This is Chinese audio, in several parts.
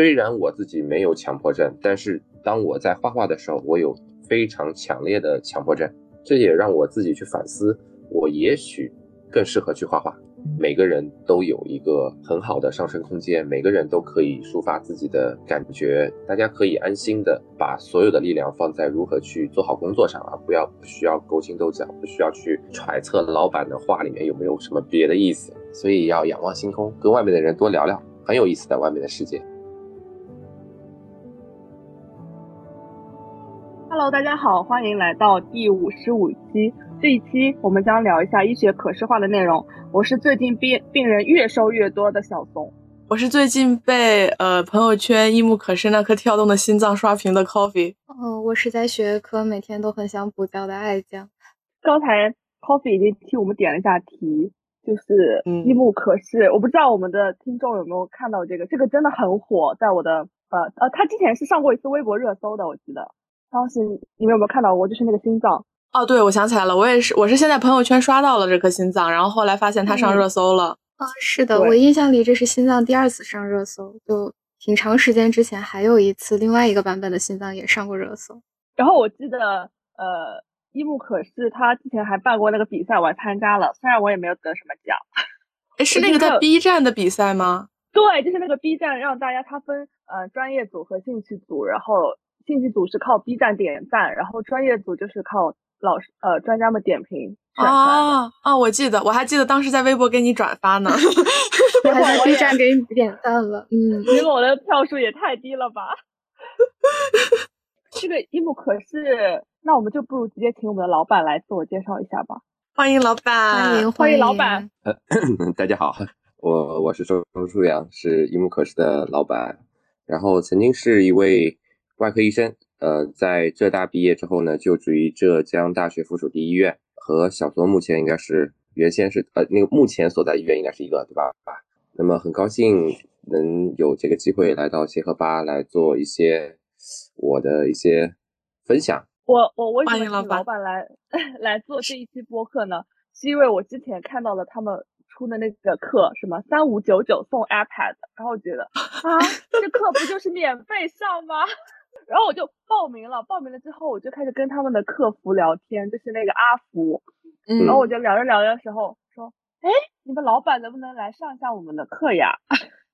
虽然我自己没有强迫症，但是当我在画画的时候，我有非常强烈的强迫症，这也让我自己去反思，我也许更适合去画画。每个人都有一个很好的上升空间，每个人都可以抒发自己的感觉，大家可以安心的把所有的力量放在如何去做好工作上啊，不要不需要勾心斗角，不需要去揣测老板的话里面有没有什么别的意思，所以要仰望星空，跟外面的人多聊聊，很有意思的外面的世界。Hello，大家好，欢迎来到第五十五期。这一期我们将聊一下医学可视化的内容。我是最近病病人越收越多的小松，我是最近被呃朋友圈一目可视那颗跳动的心脏刷屏的 Coffee。嗯，我是在学科每天都很想补觉的爱酱。刚才 Coffee 已经替我们点了一下题，就是一目可视。我不知道我们的听众有没有看到这个，这个真的很火，在我的呃呃，他之前是上过一次微博热搜的，我记得。当时你们有没有看到过？就是那个心脏。哦，对，我想起来了，我也是，我是现在朋友圈刷到了这颗心脏，然后后来发现它上热搜了。啊，是的，我印象里这是心脏第二次上热搜，就挺长时间之前还有一次另外一个版本的心脏也上过热搜。然后我记得，呃，一木可是他之前还办过那个比赛，我还参加了，虽然我也没有得什么奖。哎，是那个在 B 站的比赛吗？对，就是那个 B 站让大家他分呃专业组和兴趣组，然后兴趣组是靠 B 站点赞，然后专业组就是靠。老师呃，专家们点评啊啊！我记得，我还记得当时在微博给你转发呢，我还在 B 站给你点赞了。嗯，结果我的票数也太低了吧？这个一木可是，那我们就不如直接请我们的老板来自我介绍一下吧。欢迎老板，欢迎欢迎老板。呃，大家好，我我是周周舒阳，是一木可视的老板，然后曾经是一位外科医生。呃，在浙大毕业之后呢，就职于浙江大学附属第一医院，和小松目前应该是原先是呃那个目前所在医院应该是一个对吧？那么很高兴能有这个机会来到协和吧来做一些我的一些分享。我我为什么请老板来 来做这一期播客呢？是因为我之前看到了他们出的那个课，什么三五九九送 iPad，然后觉得啊，这课不就是免费上吗？然后我就报名了，报名了之后我就开始跟他们的客服聊天，就是那个阿福，嗯，然后我就聊着聊着的时候说，哎，你们老板能不能来上一下我们的课呀？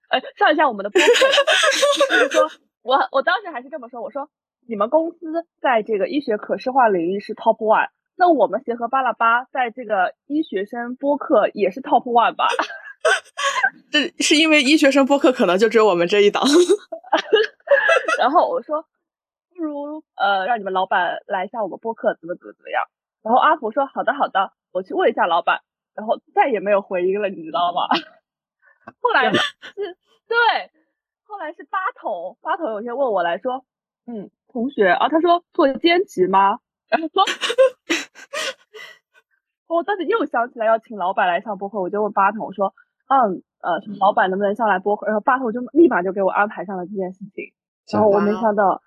呃，上一下我们的播客。就是说我我当时还是这么说，我说你们公司在这个医学可视化领域是 top one，那我们协和巴拉巴在这个医学生播客也是 top one 吧？这是因为医学生播客可能就只有我们这一档。然后我说。不如呃，让你们老板来一下我们播客，怎么怎么怎么样？然后阿福说好的好的，我去问一下老板，然后再也没有回音了，你知道吗？后来是，对，后来是八筒，八筒有天问我来说，嗯，同学啊，他说做兼职吗？然后说，我当时又想起来要请老板来上播客，我就问八筒我说，嗯呃，什么老板能不能上来播客？然后八筒就立马就给我安排上了这件事情，然后我没想到。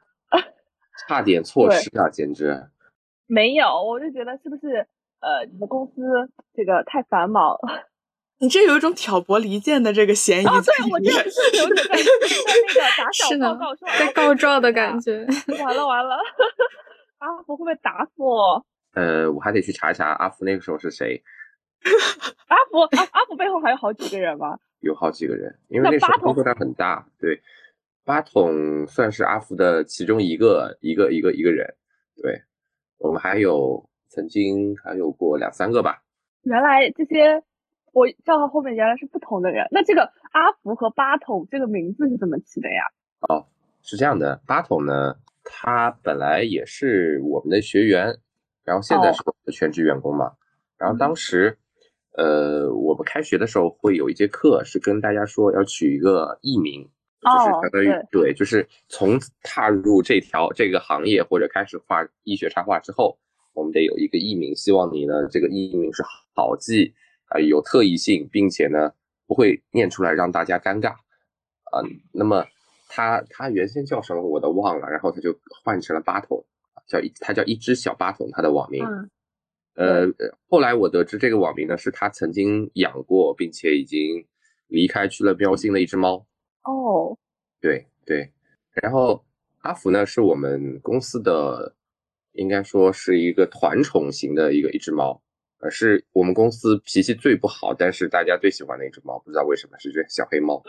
差点 错失啊！简直没有，我就觉得是不是呃，你们公司这个太繁忙？你这有一种挑拨离间的这个嫌疑。哦，对，我就是有点在在那个打 小报告说在告状的感觉。完了完了，阿福会不会打死我？呃，我还得去查一查阿福那个时候是谁。阿福阿阿福背后还有好几个人吗？有好几个人，因为那时候工作量很大，对。八筒算是阿福的其中一个一个一个一个人，对我们还有曾经还有过两三个吧。原来这些我账号后面原来是不同的人。那这个阿福和八筒这个名字是怎么起的呀？哦，是这样的，八筒呢，他本来也是我们的学员，然后现在是我们的全职员工嘛。然后当时，呃，我们开学的时候会有一节课是跟大家说要取一个艺名。就是相当于对，就是从踏入这条这个行业或者开始画医学插画之后，我们得有一个艺名，希望你呢这个艺名是好记啊，有特异性，并且呢不会念出来让大家尴尬啊。那么他他原先叫什么我都忘了，然后他就换成了八筒，叫一他叫一只小八筒，他的网名。呃，后来我得知这个网名呢是他曾经养过并且已经离开去了喵星的一只猫。哦，对对，然后阿福呢是我们公司的，应该说是一个团宠型的一个一只猫，呃，是我们公司脾气最不好，但是大家最喜欢的一只猫，不知道为什么是只小黑猫，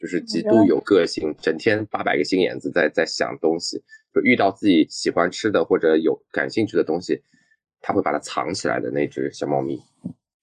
就是极度有个性，整天八百个心眼子在在想东西，就遇到自己喜欢吃的或者有感兴趣的东西，它会把它藏起来的那只小猫咪。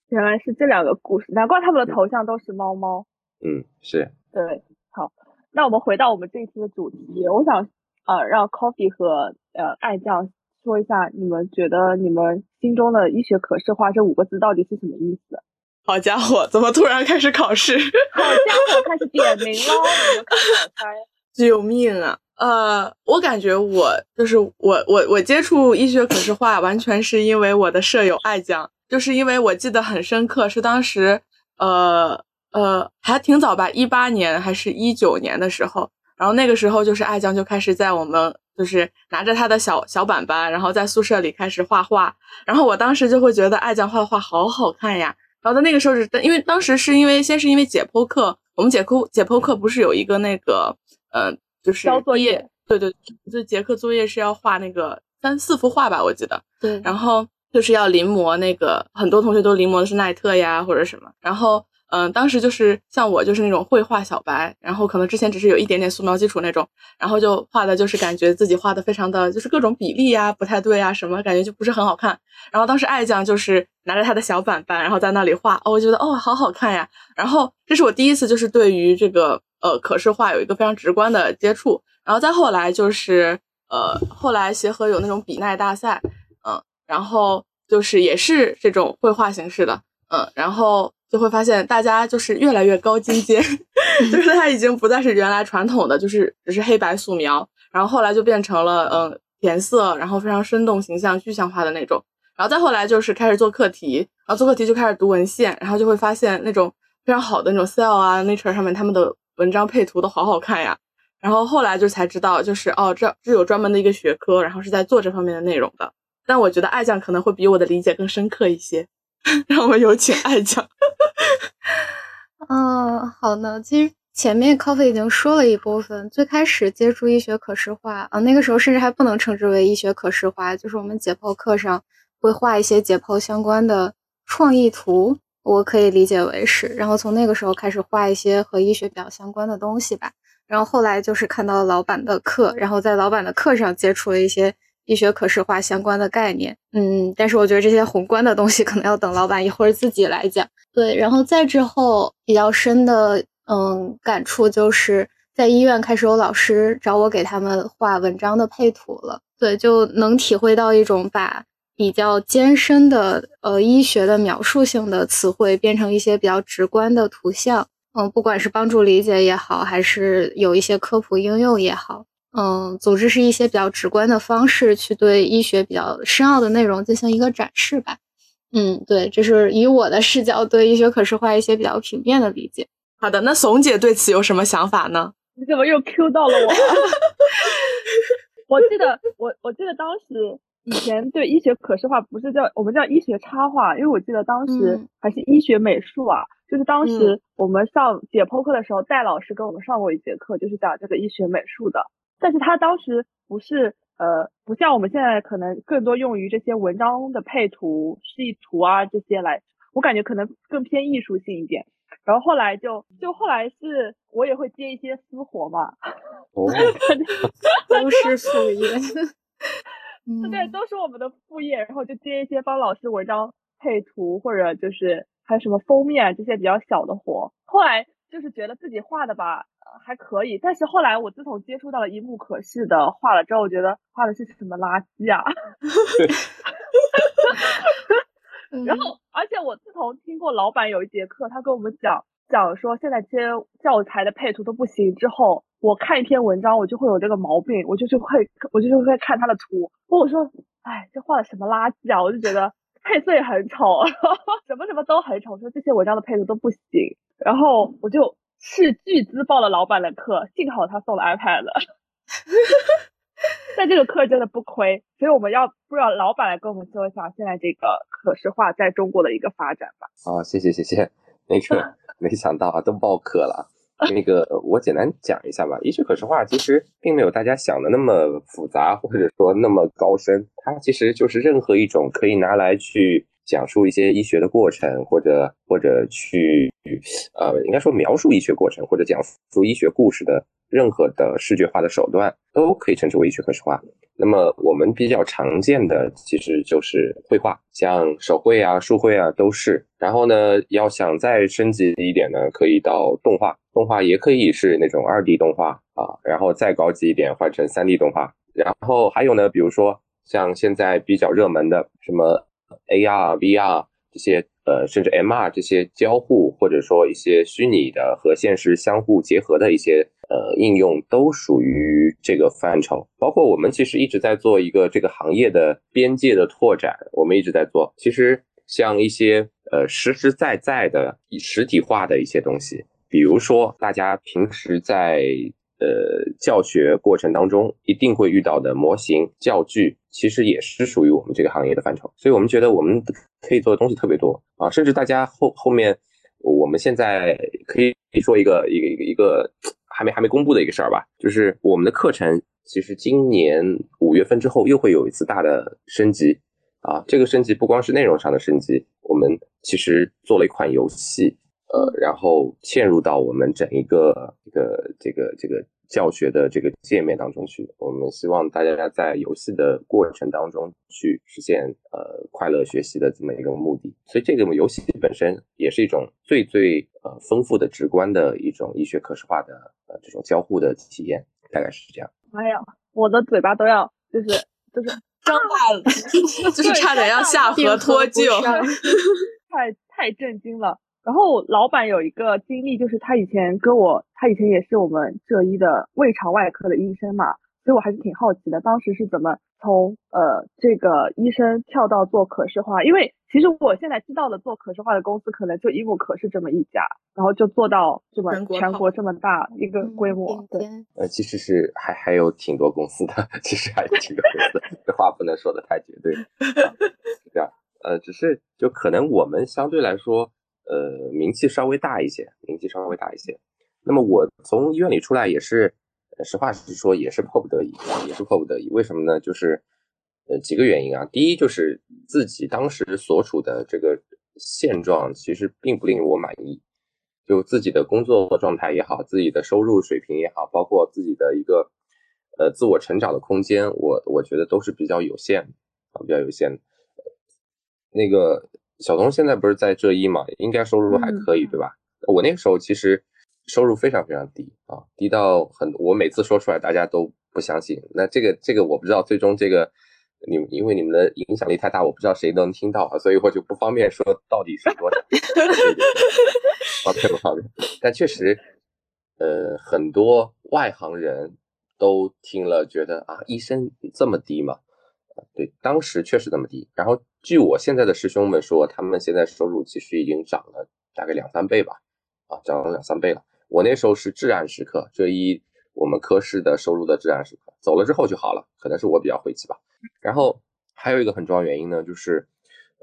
原来是这两个故事，难怪他们的头像都是猫猫。嗯，是。对，好，那我们回到我们这一次的主题，我想呃让 Coffee 和呃爱酱说一下，你们觉得你们心中的医学可视化这五个字到底是什么意思？好家伙，怎么突然开始考试？好家伙，开始点名喽！你们开始 猜。救命啊！呃，我感觉我就是我我我接触医学可视化，完全是因为我的舍友爱酱，就是因为我记得很深刻，是当时呃。呃，还挺早吧，一八年还是一九年的时候，然后那个时候就是爱酱就开始在我们就是拿着他的小小板板，然后在宿舍里开始画画，然后我当时就会觉得爱酱画画好好看呀。然后在那个时候是，因为当时是因为先是因为解剖课，我们解剖解剖课不是有一个那个，呃，就是交作业，对对，就节课作业是要画那个三四幅画吧，我记得，对，然后就是要临摹那个，很多同学都临摹的是奈特呀或者什么，然后。嗯，当时就是像我，就是那种绘画小白，然后可能之前只是有一点点素描基础那种，然后就画的就是感觉自己画的非常的就是各种比例呀不太对啊什么，感觉就不是很好看。然后当时爱酱就是拿着他的小板板，然后在那里画，哦，我觉得哦好好看呀。然后这是我第一次就是对于这个呃可视化有一个非常直观的接触。然后再后来就是呃后来协和有那种比奈大赛，嗯，然后就是也是这种绘画形式的，嗯，然后。就会发现大家就是越来越高精尖，就是它已经不再是原来传统的，就是只是黑白素描，然后后来就变成了嗯填色，然后非常生动形象、具象化的那种。然后再后来就是开始做课题，然后做课题就开始读文献，然后就会发现那种非常好的那种 Cell 啊、Nature 上面他们的文章配图都好好看呀。然后后来就才知道，就是哦这这有专门的一个学科，然后是在做这方面的内容的。但我觉得爱酱可能会比我的理解更深刻一些。让我们有请爱酱。嗯，好呢。其实前面 Coffee 已经说了一部分。最开始接触医学可视化啊，那个时候甚至还不能称之为医学可视化，就是我们解剖课上会画一些解剖相关的创意图，我可以理解为是。然后从那个时候开始画一些和医学比较相关的东西吧。然后后来就是看到了老板的课，然后在老板的课上接触了一些。医学可视化相关的概念，嗯，但是我觉得这些宏观的东西可能要等老板一会儿自己来讲。对，然后再之后比较深的，嗯，感触就是在医院开始有老师找我给他们画文章的配图了。对，就能体会到一种把比较艰深的呃医学的描述性的词汇变成一些比较直观的图像，嗯，不管是帮助理解也好，还是有一些科普应用也好。嗯，总之是一些比较直观的方式去对医学比较深奥的内容进行一个展示吧。嗯，对，这是以我的视角对医学可视化一些比较平面的理解。好的，那怂姐对此有什么想法呢？你怎么又 Q 到了我？我记得我我记得当时以前对医学可视化不是叫我们叫医学插画，因为我记得当时还是医学美术啊，就是当时我们上解剖课的时候，戴老师跟我们上过一节课，就是讲这个医学美术的。但是他当时不是呃，不像我们现在可能更多用于这些文章的配图、示意图啊这些来，我感觉可能更偏艺术性一点。然后后来就就后来是我也会接一些私活嘛，哦，都是副业，对，都是我们的副业。然后就接一些帮老师文章配图，或者就是还有什么封面这些比较小的活。后来就是觉得自己画的吧。还可以，但是后来我自从接触到了一幕可视的画了之后，我觉得画的是什么垃圾啊！然后，而且我自从听过老板有一节课，他跟我们讲讲说现在这些教材的配图都不行之后，我看一篇文章我就会有这个毛病，我就是会我就是会看他的图，我说哎这画的什么垃圾啊！我就觉得配色也很丑，什么什么都很丑，说这些文章的配图都不行，然后我就。斥巨资报了老板的课，幸好他送了 iPad，但这个课真的不亏，所以我们要不让老板来跟我们说一下现在这个可视化在中国的一个发展吧。啊，谢谢谢谢，那个 没想到啊，都爆课了。那个我简单讲一下吧。一句可视化其实并没有大家想的那么复杂，或者说那么高深。它其实就是任何一种可以拿来去讲述一些医学的过程，或者或者去呃，应该说描述医学过程，或者讲述医学故事的任何的视觉化的手段，都可以称之为医学可视化。那么我们比较常见的其实就是绘画，像手绘啊、树绘啊都是。然后呢，要想再升级一点呢，可以到动画，动画也可以是那种二 D 动画啊。然后再高级一点，换成三 D 动画。然后还有呢，比如说像现在比较热门的什么 AR、VR 这些。呃，甚至 MR 这些交互，或者说一些虚拟的和现实相互结合的一些呃应用，都属于这个范畴。包括我们其实一直在做一个这个行业的边界的拓展，我们一直在做。其实像一些呃实实在在的实体化的一些东西，比如说大家平时在。呃，教学过程当中一定会遇到的模型教具，其实也是属于我们这个行业的范畴。所以，我们觉得我们可以做的东西特别多啊，甚至大家后后面，我们现在可以说一个一个一个一个还没还没公布的一个事儿吧，就是我们的课程其实今年五月份之后又会有一次大的升级啊。这个升级不光是内容上的升级，我们其实做了一款游戏。呃，然后嵌入到我们整一个这个这个这个教学的这个界面当中去。我们希望大家在游戏的过程当中去实现呃快乐学习的这么一个目的。所以这个游戏本身也是一种最最呃丰富的、直观的一种医学可视化的呃这种交互的体验，大概是这样。哎呀，我的嘴巴都要就是就是 张大了，就是差点要下河脱臼，太太震惊了。然后老板有一个经历，就是他以前跟我，他以前也是我们浙医的胃肠外科的医生嘛，所以我还是挺好奇的，当时是怎么从呃这个医生跳到做可视化？因为其实我现在知道的做可视化的公司可能就医木可视这么一家，然后就做到这么全国这么大一个规模。对，呃，其实是还还有挺多公司的，其实还有挺多公司，这话不能说的太绝对，是这样。呃，只是就可能我们相对来说。呃，名气稍微大一些，名气稍微大一些。那么我从医院里出来也是，实话实说，也是迫不得已，也是迫不得已。为什么呢？就是呃几个原因啊。第一就是自己当时所处的这个现状其实并不令我满意，就自己的工作状态也好，自己的收入水平也好，包括自己的一个呃自我成长的空间，我我觉得都是比较有限啊，比较有限。那个。小童现在不是在浙一嘛，应该收入还可以，对吧？我那个时候其实收入非常非常低啊，低到很，我每次说出来大家都不相信。那这个这个我不知道，最终这个你们因为你们的影响力太大，我不知道谁能听到啊，所以我就不方便说到底是多少。方便不方便？但确实，呃，很多外行人都听了觉得啊，医生这么低吗？对，当时确实那么低。然后据我现在的师兄们说，他们现在收入其实已经涨了大概两三倍吧，啊，涨了两三倍了。我那时候是至暗时刻，这一我们科室的收入的至暗时刻，走了之后就好了，可能是我比较晦气吧。然后还有一个很重要原因呢，就是，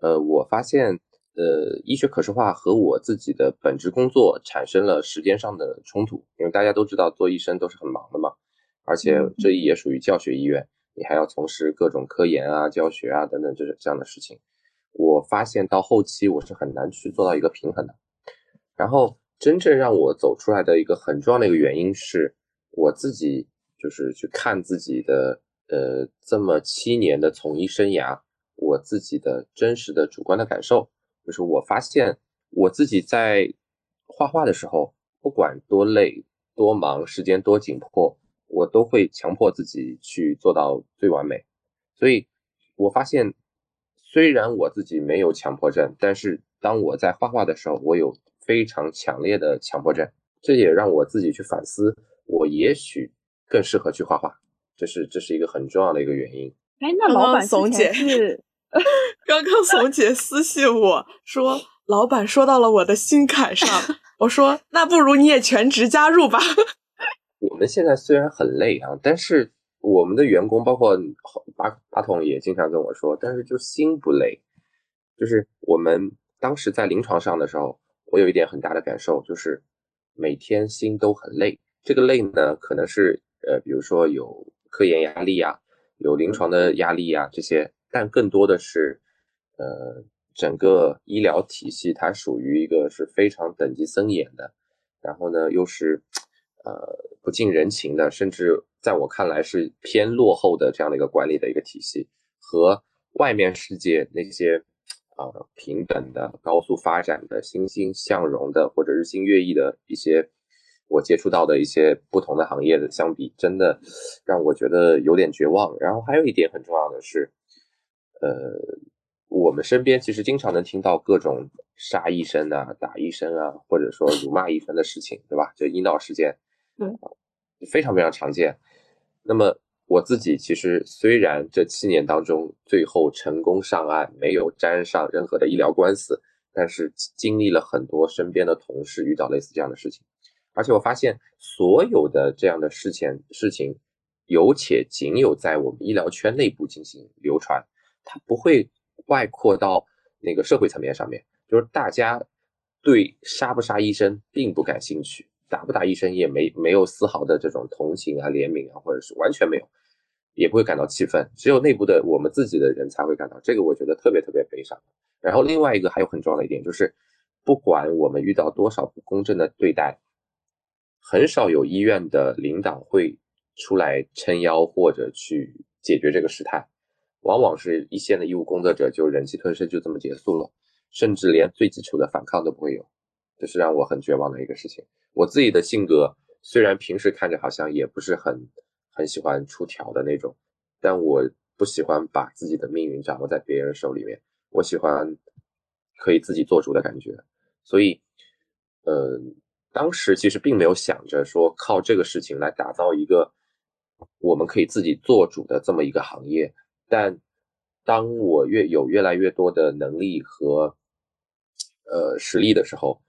呃，我发现，呃，医学可视化和我自己的本职工作产生了时间上的冲突，因为大家都知道做医生都是很忙的嘛，而且这也属于教学医院。你还要从事各种科研啊、教学啊等等这这样的事情，我发现到后期我是很难去做到一个平衡的。然后真正让我走出来的一个很重要的一个原因是，我自己就是去看自己的呃这么七年的从医生涯，我自己的真实的主观的感受，就是我发现我自己在画画的时候，不管多累多忙，时间多紧迫。我都会强迫自己去做到最完美，所以我发现，虽然我自己没有强迫症，但是当我在画画的时候，我有非常强烈的强迫症，这也让我自己去反思，我也许更适合去画画，这是这是一个很重要的一个原因。哎，那老板怂姐是 刚刚怂姐私信我说，老板说到了我的心坎上，我说那不如你也全职加入吧。我们现在虽然很累啊，但是我们的员工包括八八筒也经常跟我说，但是就心不累。就是我们当时在临床上的时候，我有一点很大的感受，就是每天心都很累。这个累呢，可能是呃，比如说有科研压力啊，有临床的压力啊这些，但更多的是呃，整个医疗体系它属于一个是非常等级森严的，然后呢又是呃不近人情的，甚至在我看来是偏落后的这样的一个管理的一个体系和。外面世界那些啊平等的、高速发展的、欣欣向荣的或者日新月异的一些我接触到的一些不同的行业的相比，真的让我觉得有点绝望。然后还有一点很重要的是，呃，我们身边其实经常能听到各种杀医生啊、打医生啊，或者说辱骂医生的事情，对吧？就医闹事件，嗯，非常非常常见。那么。我自己其实虽然这七年当中最后成功上岸，没有沾上任何的医疗官司，但是经历了很多身边的同事遇到类似这样的事情，而且我发现所有的这样的事情事情，有且仅有在我们医疗圈内部进行流传，它不会外扩到那个社会层面上面，就是大家对杀不杀医生并不感兴趣。打不打医生也没没有丝毫的这种同情啊、怜悯啊，或者是完全没有，也不会感到气愤，只有内部的我们自己的人才会感到这个，我觉得特别特别悲伤。然后另外一个还有很重要的一点就是，不管我们遇到多少不公正的对待，很少有医院的领导会出来撑腰或者去解决这个事态，往往是一线的医务工作者就忍气吞声就这么结束了，甚至连最基础的反抗都不会有。这是让我很绝望的一个事情。我自己的性格虽然平时看着好像也不是很很喜欢出条的那种，但我不喜欢把自己的命运掌握在别人手里面。我喜欢可以自己做主的感觉。所以，呃，当时其实并没有想着说靠这个事情来打造一个我们可以自己做主的这么一个行业。但当我越有越来越多的能力和呃实力的时候，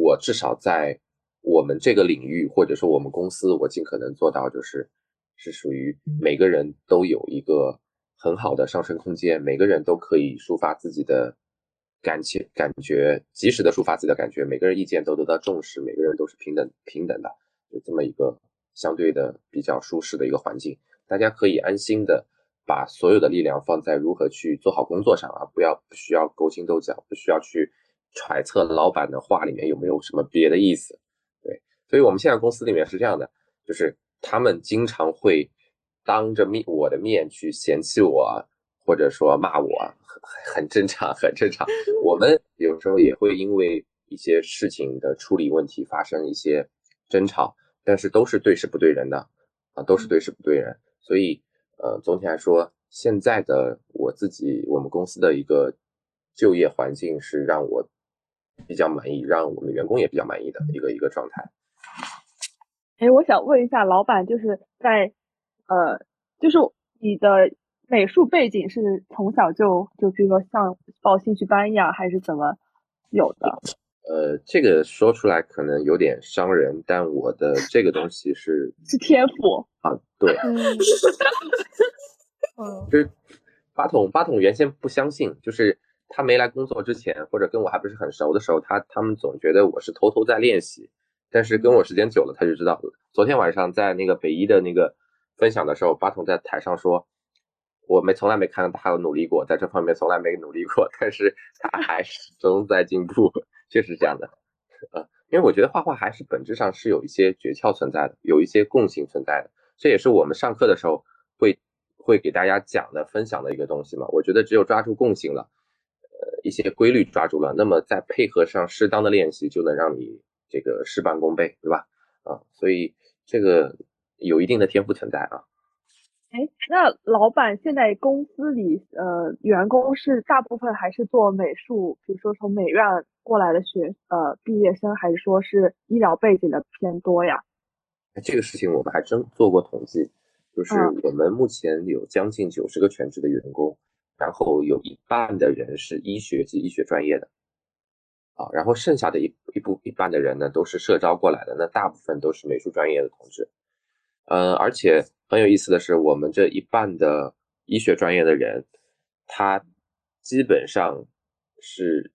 我至少在我们这个领域，或者说我们公司，我尽可能做到，就是是属于每个人都有一个很好的上升空间，每个人都可以抒发自己的感情、感觉，及时的抒发自己的感觉，每个人意见都得到重视，每个人都是平等平等的，就这么一个相对的比较舒适的一个环境，大家可以安心的把所有的力量放在如何去做好工作上啊，不要不需要勾心斗角，不需要去。揣测老板的话里面有没有什么别的意思？对，所以我们现在公司里面是这样的，就是他们经常会当着面我的面去嫌弃我，或者说骂我，很很正常，很正常。我们有时候也会因为一些事情的处理问题发生一些争吵，但是都是对事不对人的啊，都是对事不对人。所以，呃，总体来说，现在的我自己，我们公司的一个就业环境是让我。比较满意，让我们的员工也比较满意的一个一个状态。哎，我想问一下，老板就是在呃，就是你的美术背景是从小就就比如说像报兴趣班一样，还是怎么有的？呃，这个说出来可能有点伤人，但我的这个东西是 是天赋啊，对，嗯，就是八筒八筒原先不相信，就是。他没来工作之前，或者跟我还不是很熟的时候，他他们总觉得我是偷偷在练习。但是跟我时间久了，他就知道。昨天晚上在那个北一的那个分享的时候，八筒在台上说，我没从来没看到他有努力过，在这方面从来没努力过，但是他 还始终在进步，确实这样的。呃，因为我觉得画画还是本质上是有一些诀窍存在的，有一些共性存在的。这也是我们上课的时候会会给大家讲的、分享的一个东西嘛。我觉得只有抓住共性了。呃，一些规律抓住了，那么再配合上适当的练习，就能让你这个事半功倍，对吧？啊，所以这个有一定的天赋存在啊。哎，那老板现在公司里，呃，员工是大部分还是做美术，比如说从美院过来的学呃毕业生，还是说是医疗背景的偏多呀？这个事情我们还真做过统计，就是我们目前有将近九十个全职的员工。然后有一半的人是医学及医学专业的，啊，然后剩下的一一部一半的人呢，都是社招过来的，那大部分都是美术专业的同志，嗯，而且很有意思的是，我们这一半的医学专业的人，他基本上是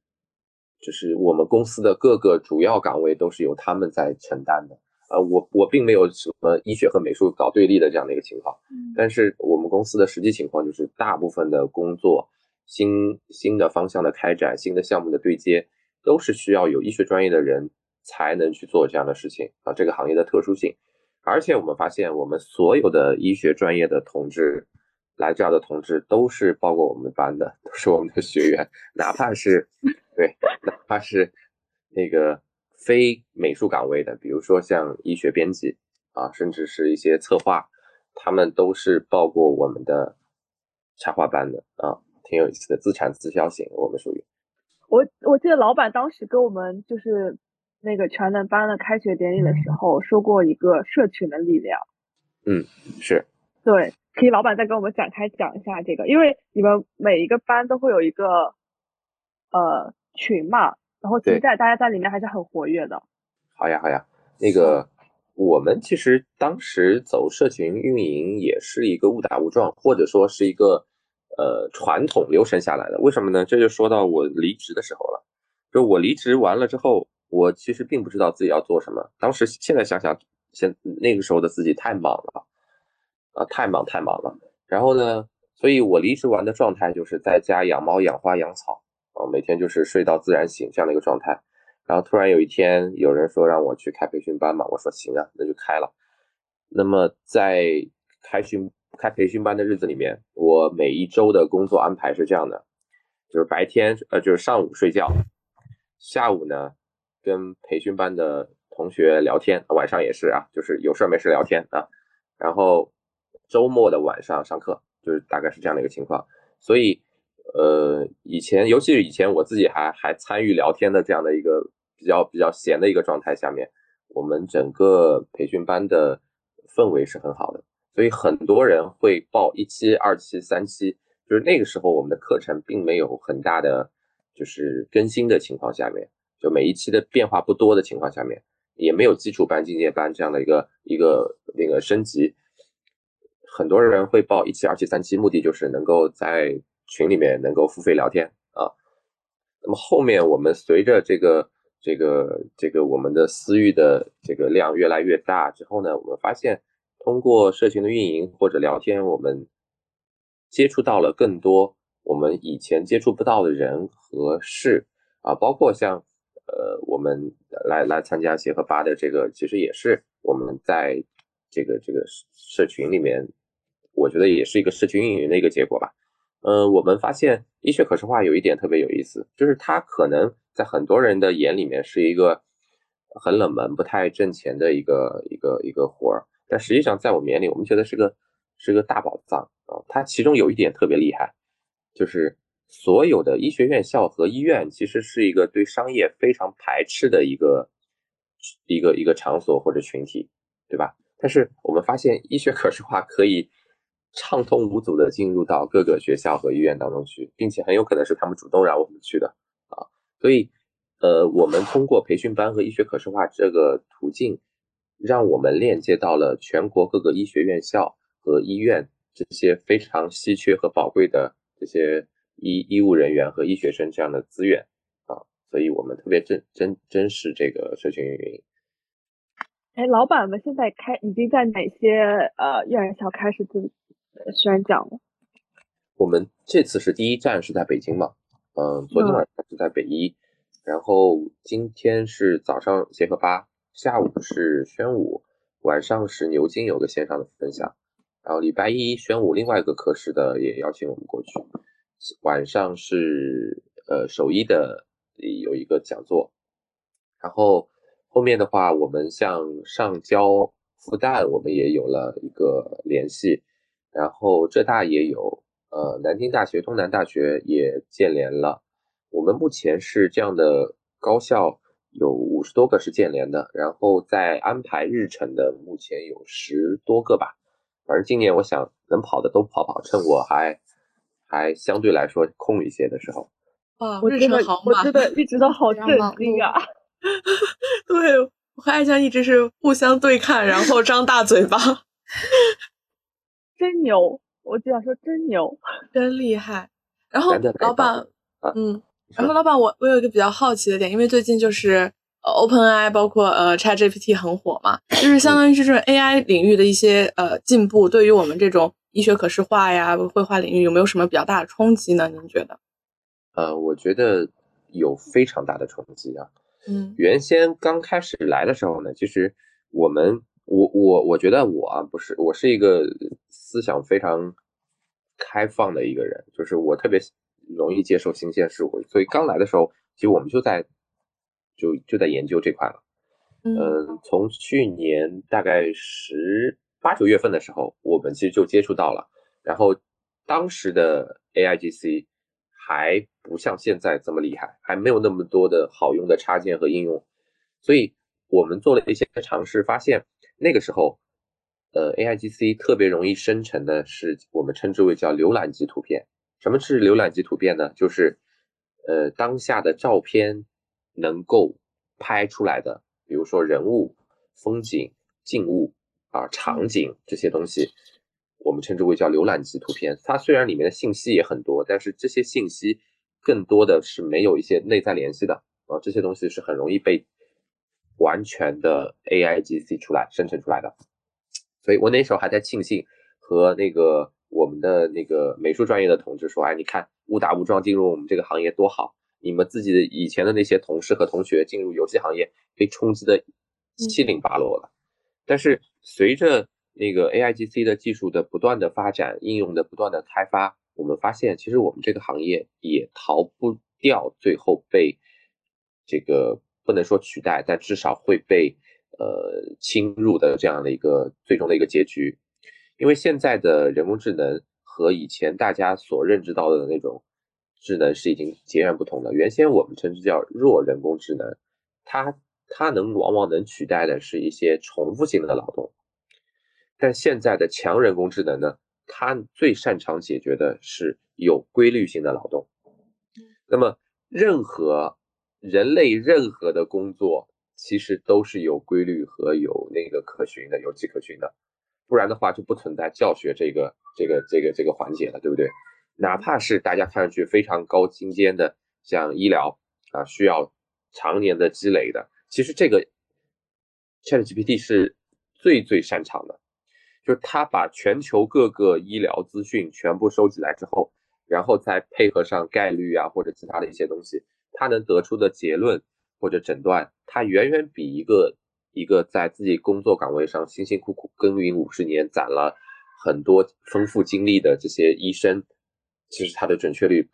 就是我们公司的各个主要岗位都是由他们在承担的。呃，我我并没有什么医学和美术搞对立的这样的一个情况，但是我们公司的实际情况就是大部分的工作，新新的方向的开展，新的项目的对接，都是需要有医学专业的人才能去做这样的事情啊，这个行业的特殊性。而且我们发现，我们所有的医学专业的同志来这儿的同志都是包括我们班的，都是我们的学员，哪怕是 对，哪怕是那个。非美术岗位的，比如说像医学编辑啊，甚至是一些策划，他们都是报过我们的插画班的啊，挺有意思的，自产自销型，我们属于。我我记得老板当时跟我们就是那个全能班的开学典礼的时候说过一个社群的力量。嗯，是。对，可以老板再跟我们展开讲一下这个，因为你们每一个班都会有一个呃群嘛。然后其实在大家在里面还是很活跃的。好呀，好呀。那个我们其实当时走社群运营也是一个误打误撞，或者说是一个呃传统流程下来的。为什么呢？这就说到我离职的时候了。就我离职完了之后，我其实并不知道自己要做什么。当时现在想想，现那个时候的自己太忙了啊，太忙太忙了。然后呢，所以我离职完的状态就是在家养猫、养花、养草。每天就是睡到自然醒这样的一个状态，然后突然有一天有人说让我去开培训班嘛，我说行啊，那就开了。那么在开训开培训班的日子里面，我每一周的工作安排是这样的，就是白天呃就是上午睡觉，下午呢跟培训班的同学聊天，晚上也是啊，就是有事没事聊天啊，然后周末的晚上上课，就是大概是这样的一个情况，所以。呃，以前，尤其是以前，我自己还还参与聊天的这样的一个比较比较闲的一个状态下面，我们整个培训班的氛围是很好的，所以很多人会报一期、二期、三期，就是那个时候我们的课程并没有很大的就是更新的情况下面，就每一期的变化不多的情况下面，也没有基础班、进阶班这样的一个一个那个升级，很多人会报一期、二期、三期，目的就是能够在群里面能够付费聊天啊，那么后面我们随着这个这个这个我们的私域的这个量越来越大之后呢，我们发现通过社群的运营或者聊天，我们接触到了更多我们以前接触不到的人和事啊，包括像呃我们来来参加协和吧的这个，其实也是我们在这个这个社群里面，我觉得也是一个社群运营的一个结果吧。呃，我们发现医学可视化有一点特别有意思，就是它可能在很多人的眼里面是一个很冷门、不太挣钱的一个一个一个活儿，但实际上在我们眼里，我们觉得是个是个大宝藏啊。它其中有一点特别厉害，就是所有的医学院校和医院其实是一个对商业非常排斥的一个一个一个场所或者群体，对吧？但是我们发现医学可视化可以。畅通无阻的进入到各个学校和医院当中去，并且很有可能是他们主动让我们去的啊，所以，呃，我们通过培训班和医学可视化这个途径，让我们链接到了全国各个医学院校和医院这些非常稀缺和宝贵的这些医医务人员和医学生这样的资源啊，所以我们特别珍珍珍视这个社群运营。哎，老板们现在开已经在哪些呃院校开始自宣讲了。我们这次是第一站是在北京嘛？嗯，昨天晚上是在北医，然后今天是早上协和八，下午是宣武，晚上是牛津有个线上的分享，然后礼拜一宣武另外一个科室的也邀请我们过去，晚上是呃首医的有一个讲座，然后后面的话我们像上交复旦我们也有了一个联系。然后浙大也有，呃，南京大学、东南大学也建联了。我们目前是这样的高校有五十多个是建联的，然后在安排日程的目前有十多个吧。反正今年我想能跑的都跑跑，趁我还还相对来说空一些的时候。哇，我真的我真的一直都好 震惊啊！对，我和艾江一直是互相对看，然后张大嘴巴。真牛！我就想说真牛，真厉害。然后老板，嗯，然后老板，我我有一个比较好奇的点，因为最近就是呃 OpenAI 包括呃 ChatGPT 很火嘛，就是相当于是这种 AI 领域的一些呃进步，对于我们这种医学可视化呀、绘画领域有没有什么比较大的冲击呢？您觉得？呃，我觉得有非常大的冲击啊。嗯，原先刚开始来的时候呢，其实我们我我我觉得我啊不是我是一个思想非常开放的一个人，就是我特别容易接受新鲜事物，所以刚来的时候，其实我们就在就就在研究这块了。嗯，从去年大概十八九月份的时候，我们其实就接触到了，然后当时的 AIGC。还不像现在这么厉害，还没有那么多的好用的插件和应用，所以我们做了一些尝试，发现那个时候，呃，AIGC 特别容易生成的是我们称之为叫浏览级图片。什么是浏览级图片呢？就是呃当下的照片能够拍出来的，比如说人物、风景、静物啊、场景这些东西。我们称之为叫浏览级图片，它虽然里面的信息也很多，但是这些信息更多的是没有一些内在联系的啊，这些东西是很容易被完全的 AI GC 出来生成出来的。所以我那时候还在庆幸和那个我们的那个美术专业的同志说，哎，你看误打误撞进入我们这个行业多好，你们自己的以前的那些同事和同学进入游戏行业被冲击的七零八落了。但是随着那个 A I G C 的技术的不断的发展，应用的不断的开发，我们发现其实我们这个行业也逃不掉最后被这个不能说取代，但至少会被呃侵入的这样的一个最终的一个结局。因为现在的人工智能和以前大家所认知到的那种智能是已经截然不同的。原先我们称之叫弱人工智能，它它能往往能取代的是一些重复性的劳动。但现在的强人工智能呢，它最擅长解决的是有规律性的劳动。那么，任何人类任何的工作，其实都是有规律和有那个可循的，有迹可循的。不然的话，就不存在教学这个这个这个这个环节了，对不对？哪怕是大家看上去非常高精尖的，像医疗啊，需要常年的积累的，其实这个 ChatGPT 是最最擅长的。就是它把全球各个医疗资讯全部收集来之后，然后再配合上概率啊或者其他的一些东西，它能得出的结论或者诊断，它远远比一个一个在自己工作岗位上辛辛苦苦耕耘五十年、攒了很多丰富经历的这些医生，其实它的准确率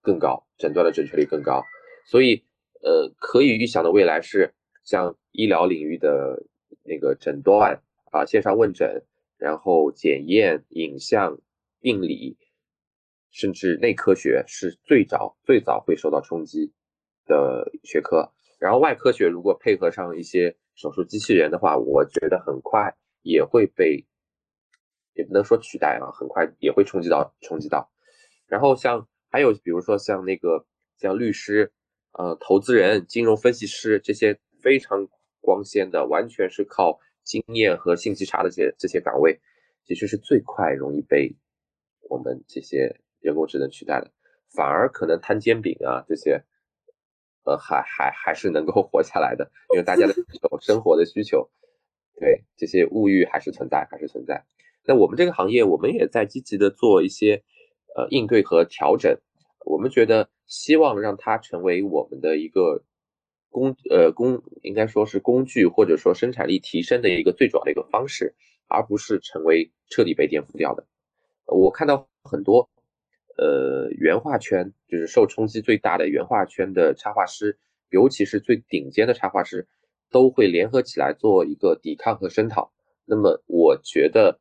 更高，诊断的准确率更高。所以，呃，可以预想的未来是像医疗领域的那个诊断啊，线上问诊。然后检验、影像、病理，甚至内科学是最早最早会受到冲击的学科。然后外科学如果配合上一些手术机器人的话，我觉得很快也会被，也不能说取代啊，很快也会冲击到冲击到。然后像还有比如说像那个像律师、呃投资人、金融分析师这些非常光鲜的，完全是靠。经验和信息差的这些这些岗位，其实是最快容易被我们这些人工智能取代的，反而可能摊煎饼啊这些，呃，还还还是能够活下来的，因为大家的 生活的需求，对这些物欲还是存在，还是存在。那我们这个行业，我们也在积极的做一些呃应对和调整，我们觉得希望让它成为我们的一个。工呃工应该说是工具或者说生产力提升的一个最主要的一个方式，而不是成为彻底被颠覆掉的。我看到很多呃原画圈就是受冲击最大的原画圈的插画师，尤其是最顶尖的插画师，都会联合起来做一个抵抗和声讨。那么我觉得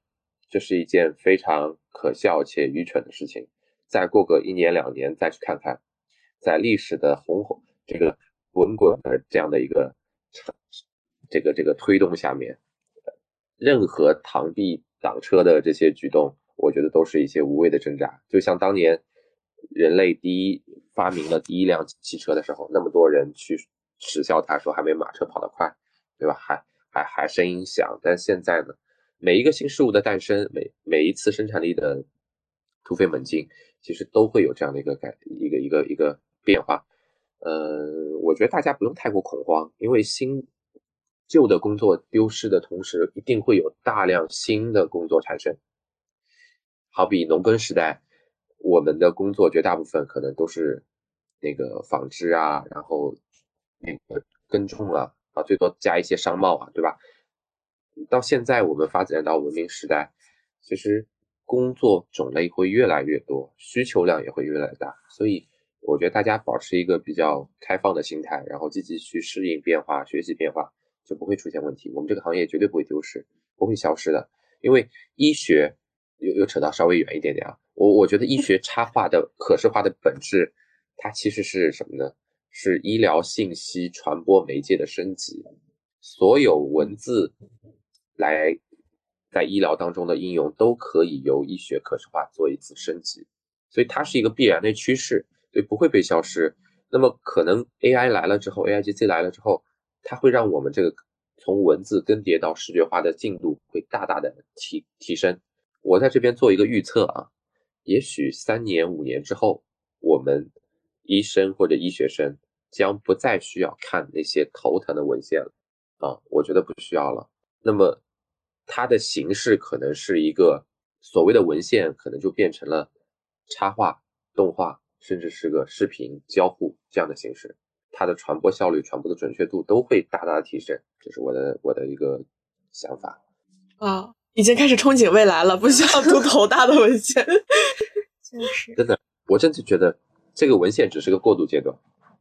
这是一件非常可笑且愚蠢的事情。再过个一年两年再去看看，在历史的红红这个。滚滚的这样的一个这个这个推动下面，任何螳臂挡车的这些举动，我觉得都是一些无谓的挣扎。就像当年人类第一发明了第一辆汽车的时候，那么多人去耻笑他，说还没马车跑得快，对吧？还还还声音响。但现在呢，每一个新事物的诞生，每每一次生产力的突飞猛进，其实都会有这样的一个改一个一个一个变化。呃，我觉得大家不用太过恐慌，因为新旧的工作丢失的同时，一定会有大量新的工作产生。好比农耕时代，我们的工作绝大部分可能都是那个纺织啊，然后那个耕种啊，啊，最多加一些商贸啊，对吧？到现在我们发展到文明时代，其实工作种类会越来越多，需求量也会越来越大，所以我觉得大家保持一个比较开放的心态，然后积极去适应变化、学习变化，就不会出现问题。我们这个行业绝对不会丢失，不会消失的，因为医学又又扯到稍微远一点点啊。我我觉得医学插画的可视化的本质，它其实是什么呢？是医疗信息传播媒介的升级，所有文字。来，在医疗当中的应用都可以由医学可视化做一次升级，所以它是一个必然的趋势，所以不会被消失。那么可能 AI 来了之后，AIGC 来了之后，它会让我们这个从文字更迭到视觉化的进度会大大的提提升。我在这边做一个预测啊，也许三年五年之后，我们医生或者医学生将不再需要看那些头疼的文献了啊，我觉得不需要了。那么，它的形式可能是一个所谓的文献，可能就变成了插画、动画，甚至是个视频交互这样的形式。它的传播效率、传播的准确度都会大大的提升。这是我的我的一个想法。啊，已经开始憧憬未来了，不需要读头大的文献。就是，真的，我真的觉得这个文献只是个过渡阶段。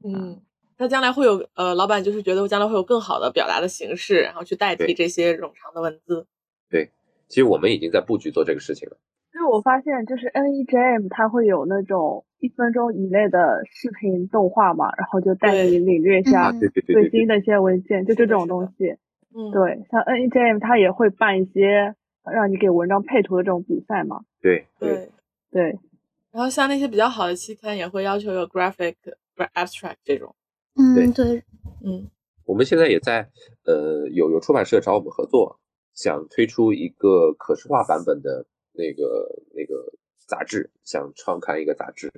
嗯。他将来会有呃，老板就是觉得我将来会有更好的表达的形式，然后去代替这些冗长的文字。对，其实我们已经在布局做这个事情了。因为我发现就是 NEJM 它会有那种一分钟以内的视频动画嘛，然后就带你领略一下最新的一些文件，就这种东西。嗯，对，像 NEJM 它也会办一些让你给文章配图的这种比赛嘛。对对对。然后像那些比较好的期刊也会要求有 graphic abstract 这种。嗯，对，嗯，我们现在也在，呃，有有出版社找我们合作，想推出一个可视化版本的那个那个杂志，想创刊一个杂志，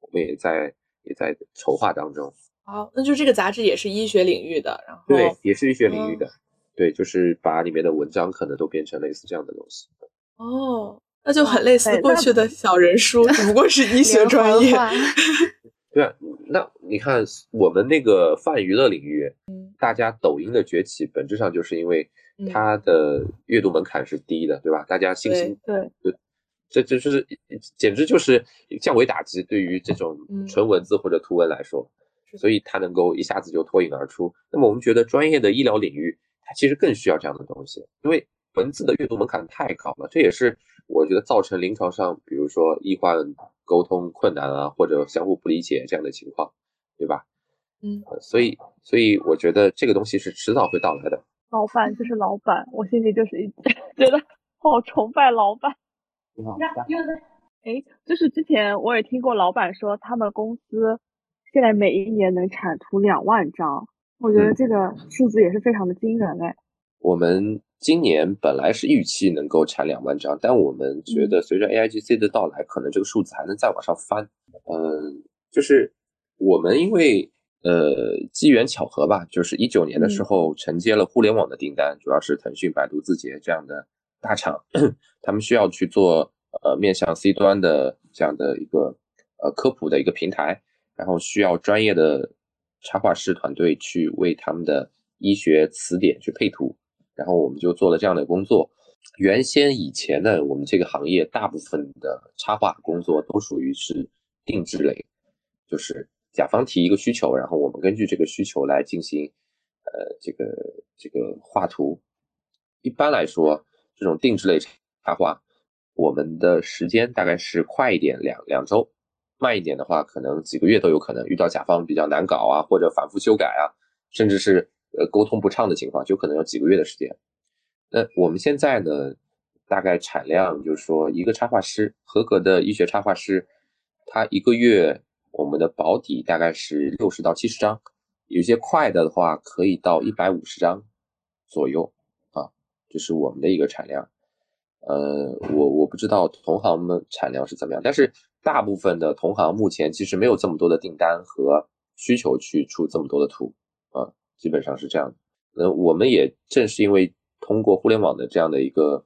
我们也在也在筹划当中。好，那就这个杂志也是医学领域的，然后对，也是医学领域的，对，就是把里面的文章可能都变成类似这样的东西。哦，那就很类似过去的小人书，只不过是医学专业。对啊，那你看我们那个泛娱乐领域，大家抖音的崛起，本质上就是因为它的阅读门槛是低的，对吧？大家信心对，这这就是简直就是降维打击，对于这种纯文字或者图文来说，所以它能够一下子就脱颖而出。那么我们觉得专业的医疗领域，它其实更需要这样的东西，因为文字的阅读门槛太高了，这也是我觉得造成临床上，比如说医患。沟通困难啊，或者相互不理解这样的情况，对吧？嗯，所以，所以我觉得这个东西是迟早会到来的。老板就是老板，我心里就是一 觉得好崇拜老板。你好，哎，就是之前我也听过老板说，他们公司现在每一年能产出两万张，我觉得这个数字也是非常的惊人哎。我们。今年本来是预期能够产两万张，但我们觉得随着 AIGC 的到来，可能这个数字还能再往上翻。嗯，就是我们因为呃机缘巧合吧，就是一九年的时候承接了互联网的订单，主要是腾讯、百度、字节这样的大厂，他们需要去做呃面向 C 端的这样的一个呃科普的一个平台，然后需要专业的插画师团队去为他们的医学词典去配图。然后我们就做了这样的工作。原先以前呢，我们这个行业大部分的插画工作都属于是定制类，就是甲方提一个需求，然后我们根据这个需求来进行，呃，这个这个画图。一般来说，这种定制类插画，我们的时间大概是快一点两两周，慢一点的话可能几个月都有可能。遇到甲方比较难搞啊，或者反复修改啊，甚至是。呃，沟通不畅的情况就可能要几个月的时间。那我们现在呢，大概产量就是说，一个插画师，合格的医学插画师，他一个月我们的保底大概是六十到七十张，有些快的的话可以到一百五十张左右啊，这是我们的一个产量。呃，我我不知道同行们产量是怎么样，但是大部分的同行目前其实没有这么多的订单和需求去出这么多的图啊，基本上是这样的。那我们也正是因为通过互联网的这样的一个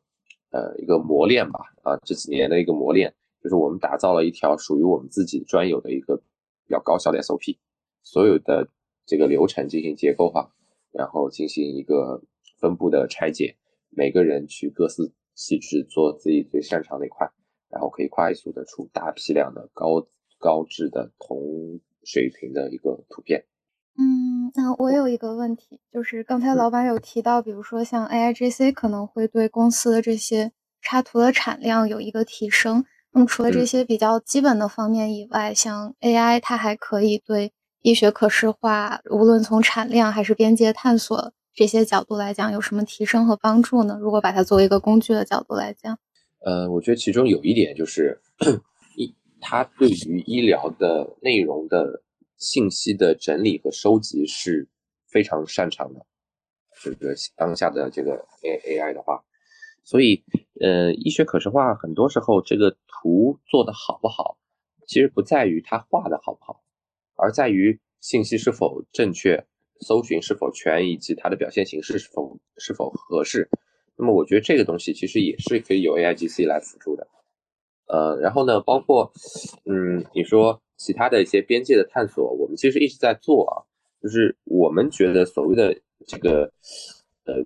呃一个磨练吧，啊这几年的一个磨练，就是我们打造了一条属于我们自己专有的一个比较高效的 SOP，所有的这个流程进行结构化，然后进行一个分布的拆解，每个人去各自其职，做自己最擅长的一块，然后可以快速的出大批量的高高质的同水平的一个图片。嗯，那我有一个问题，就是刚才老板有提到，比如说像 AIGC 可能会对公司的这些插图的产量有一个提升。那么除了这些比较基本的方面以外，像 AI 它还可以对医学可视化，无论从产量还是边界探索这些角度来讲，有什么提升和帮助呢？如果把它作为一个工具的角度来讲，呃，我觉得其中有一点就是医，它对于医疗的内容的。信息的整理和收集是非常擅长的，这个当下的这个 A A I 的话，所以呃，医学可视化很多时候这个图做的好不好，其实不在于它画的好不好，而在于信息是否正确，搜寻是否全，以及它的表现形式是否是否合适。那么我觉得这个东西其实也是可以由 A I G C 来辅助的。呃，然后呢，包括嗯，你说。其他的一些边界的探索，我们其实一直在做啊。就是我们觉得所谓的这个呃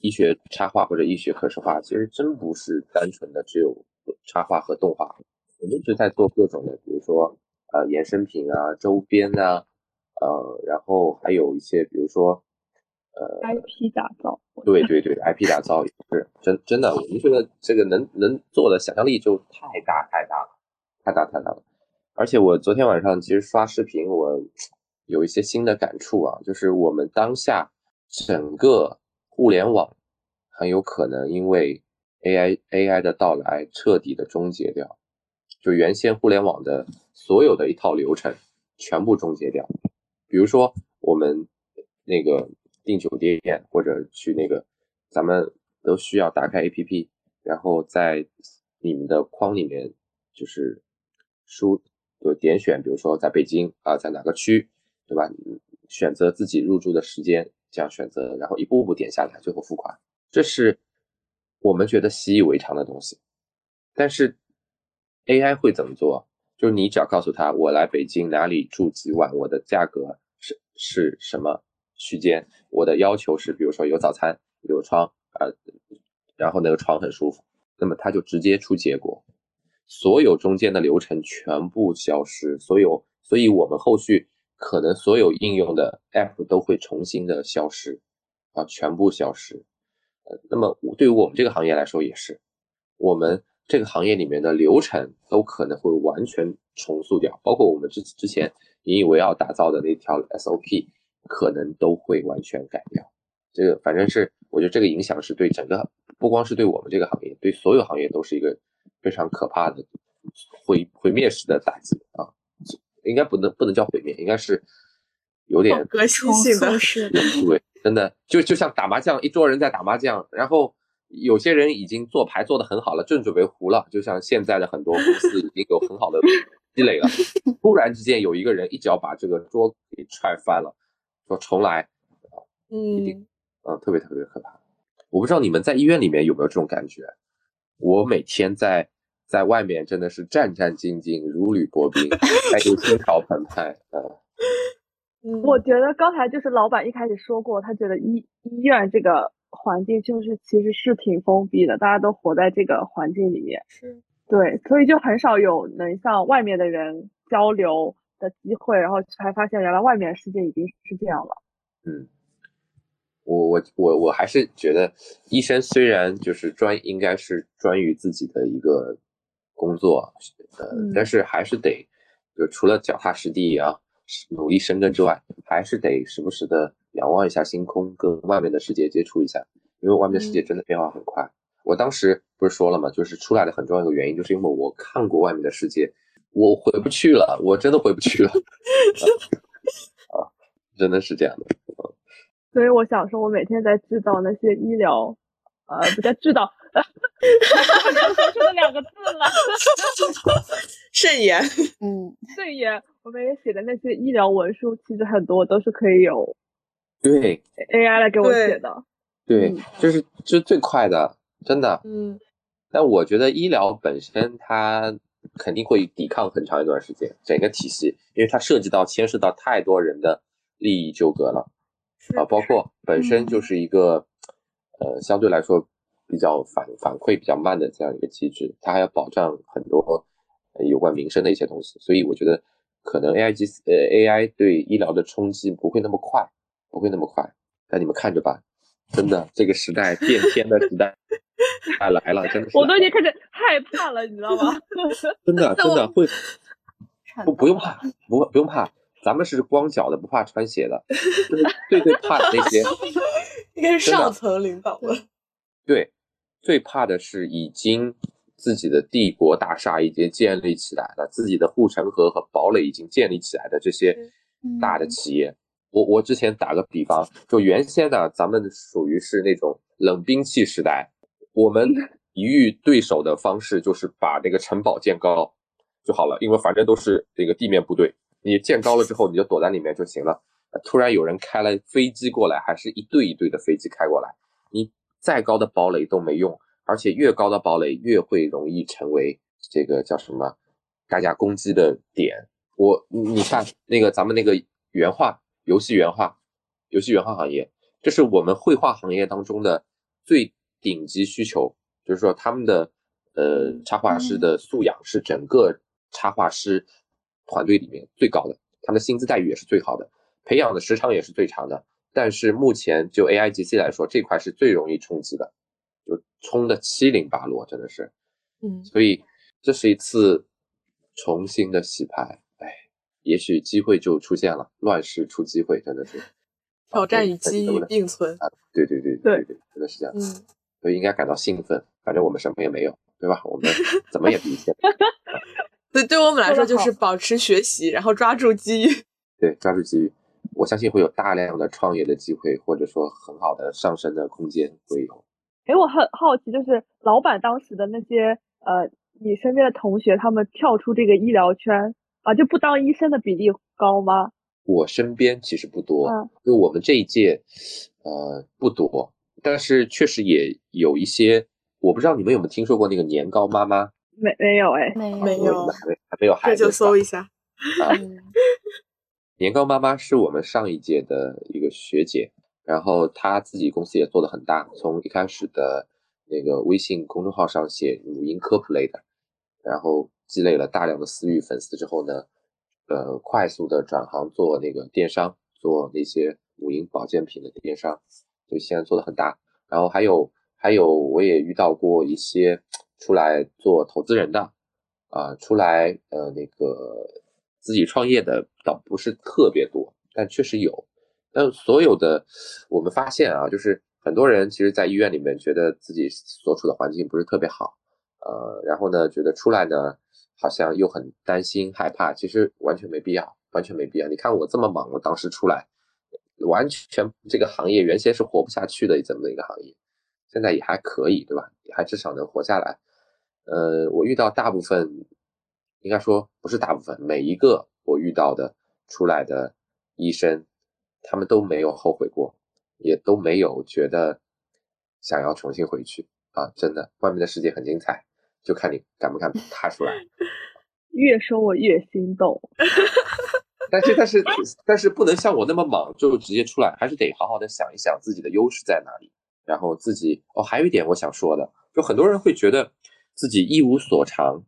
医学插画或者医学可视化，其实真不是单纯的只有插画和动画。我们一直在做各种的，比如说呃衍生品啊、周边啊，呃，然后还有一些比如说呃 IP 打造。对对对，IP 打造也是真真的，我们觉得这个能能做的想象力就太大太大了，太大太大了。而且我昨天晚上其实刷视频，我有一些新的感触啊，就是我们当下整个互联网很有可能因为 AI AI 的到来彻底的终结掉，就原先互联网的所有的一套流程全部终结掉。比如说我们那个订酒店或者去那个，咱们都需要打开 APP，然后在你们的框里面就是输。就点选，比如说在北京啊，在哪个区，对吧？选择自己入住的时间，这样选择，然后一步步点下来，最后付款。这是我们觉得习以为常的东西。但是 AI 会怎么做？就是你只要告诉他，我来北京哪里住几晚，我的价格是什么区间，我的要求是，比如说有早餐，有窗啊，然后那个床很舒服，那么他就直接出结果。所有中间的流程全部消失，所有，所以我们后续可能所有应用的 app 都会重新的消失，啊，全部消失。呃，那么对于我们这个行业来说也是，我们这个行业里面的流程都可能会完全重塑掉，包括我们之之前引以为傲打造的那条 SOP，可能都会完全改掉。这个反正是，我觉得这个影响是对整个，不光是对我们这个行业，对所有行业都是一个。非常可怕的毁毁灭式的打击啊！应该不能不能叫毁灭，应该是有点革新性的。对，真的就就像打麻将，一桌人在打麻将，然后有些人已经做牌做得很好了，正准备胡了。就像现在的很多公司已经有很好的积累了，突然之间有一个人一脚把这个桌给踹翻了，说重来啊！嗯嗯，特别特别可怕。我不知道你们在医院里面有没有这种感觉？我每天在。在外面真的是战战兢兢，如履薄冰，还有心潮澎湃。嗯，我觉得刚才就是老板一开始说过，他觉得医医院这个环境就是其实是挺封闭的，大家都活在这个环境里面。是，对，所以就很少有能向外面的人交流的机会，然后才发现原来外面的世界已经是这样了。嗯，我我我我还是觉得医生虽然就是专应该是专于自己的一个。工作，呃，但是还是得，就除了脚踏实地啊，努力深耕之外，还是得时不时的仰望一下星空，跟外面的世界接触一下，因为外面的世界真的变化很快。我当时不是说了吗？就是出来的很重要一个原因，就是因为我看过外面的世界，我回不去了，我真的回不去了。啊，真的是这样的。所以我想说，我每天在制造那些医疗，呃，不叫制造。哈哈哈哈哈！说出两个字了，慎言。嗯，慎言。我们也写的那些医疗文书，其实很多都是可以有对 AI 来给我写的。对，就是这是最快的，真的。嗯。但我觉得医疗本身它肯定会抵抗很长一段时间，整个体系，因为它涉及到牵涉到太多人的利益纠葛了啊，包括本身就是一个呃相对来说比较反反馈比较慢的这样一个机制，它还要保障很多有关民生的一些东西，所以我觉得可能 AI 机呃 AI 对医疗的冲击不会那么快，不会那么快，那你们看着吧，真的这个时代变天的时代。快来了，真的是！我都已经开始害怕了，你知道吗？真的真的会，不不用怕，不不用怕，咱们是光脚的，不怕穿鞋的，就是最最怕的那些，应该是上层领导了。对，最怕的是已经自己的帝国大厦已经建立起来了，自己的护城河和堡垒已经建立起来的这些大的企业。我我之前打个比方，就原先呢，咱们属于是那种冷兵器时代。我们 抵御对手的方式就是把那个城堡建高就好了，因为反正都是这个地面部队，你建高了之后你就躲在里面就行了。突然有人开了飞机过来，还是一队一队的飞机开过来，你再高的堡垒都没用，而且越高的堡垒越会容易成为这个叫什么大家攻击的点。我你看那个咱们那个原画游戏原画游戏原画行业，这是我们绘画行业当中的最。顶级需求就是说，他们的呃插画师的素养是整个插画师团队里面最高的，他们的薪资待遇也是最好的，培养的时长也是最长的。但是目前就 A I G C 来说，这块是最容易冲击的，就冲的七零八落，真的是。嗯，所以这是一次重新的洗牌，哎，也许机会就出现了，乱世出机会，真的是 挑战与机遇并存。啊对对对对对，真的是这样。嗯。所以应该感到兴奋，反正我们什么也没有，对吧？我们怎么也比不上。对，对我们来说就是保持学习，然后抓住机遇。对，抓住机遇，我相信会有大量的创业的机会，或者说很好的上升的空间会有。哎，我很好奇，就是老板当时的那些呃，你身边的同学，他们跳出这个医疗圈啊，就不当医生的比例高吗？我身边其实不多，就我们这一届，呃，不多。但是确实也有一些，我不知道你们有没有听说过那个年糕妈妈？没没有哎，没没有，还没还没有孩子，这就搜一下。啊，年糕妈妈是我们上一届的一个学姐，然后她自己公司也做的很大，从一开始的那个微信公众号上写母婴科普类的，然后积累了大量的私域粉丝之后呢，呃，快速的转行做那个电商，做那些母婴保健品的电商。就现在做的很大，然后还有还有，我也遇到过一些出来做投资人的，啊，出来呃那个自己创业的倒不是特别多，但确实有。但所有的我们发现啊，就是很多人其实，在医院里面觉得自己所处的环境不是特别好，呃，然后呢，觉得出来呢，好像又很担心害怕，其实完全没必要，完全没必要。你看我这么忙，我当时出来。完全这个行业原先是活不下去的这么的一个行业，现在也还可以，对吧？也还至少能活下来。呃，我遇到大部分，应该说不是大部分，每一个我遇到的出来的医生，他们都没有后悔过，也都没有觉得想要重新回去啊！真的，外面的世界很精彩，就看你敢不敢踏出来。越说我越心动。但是但是但是不能像我那么莽，就直接出来，还是得好好的想一想自己的优势在哪里，然后自己哦，还有一点我想说的，就很多人会觉得自己一无所长，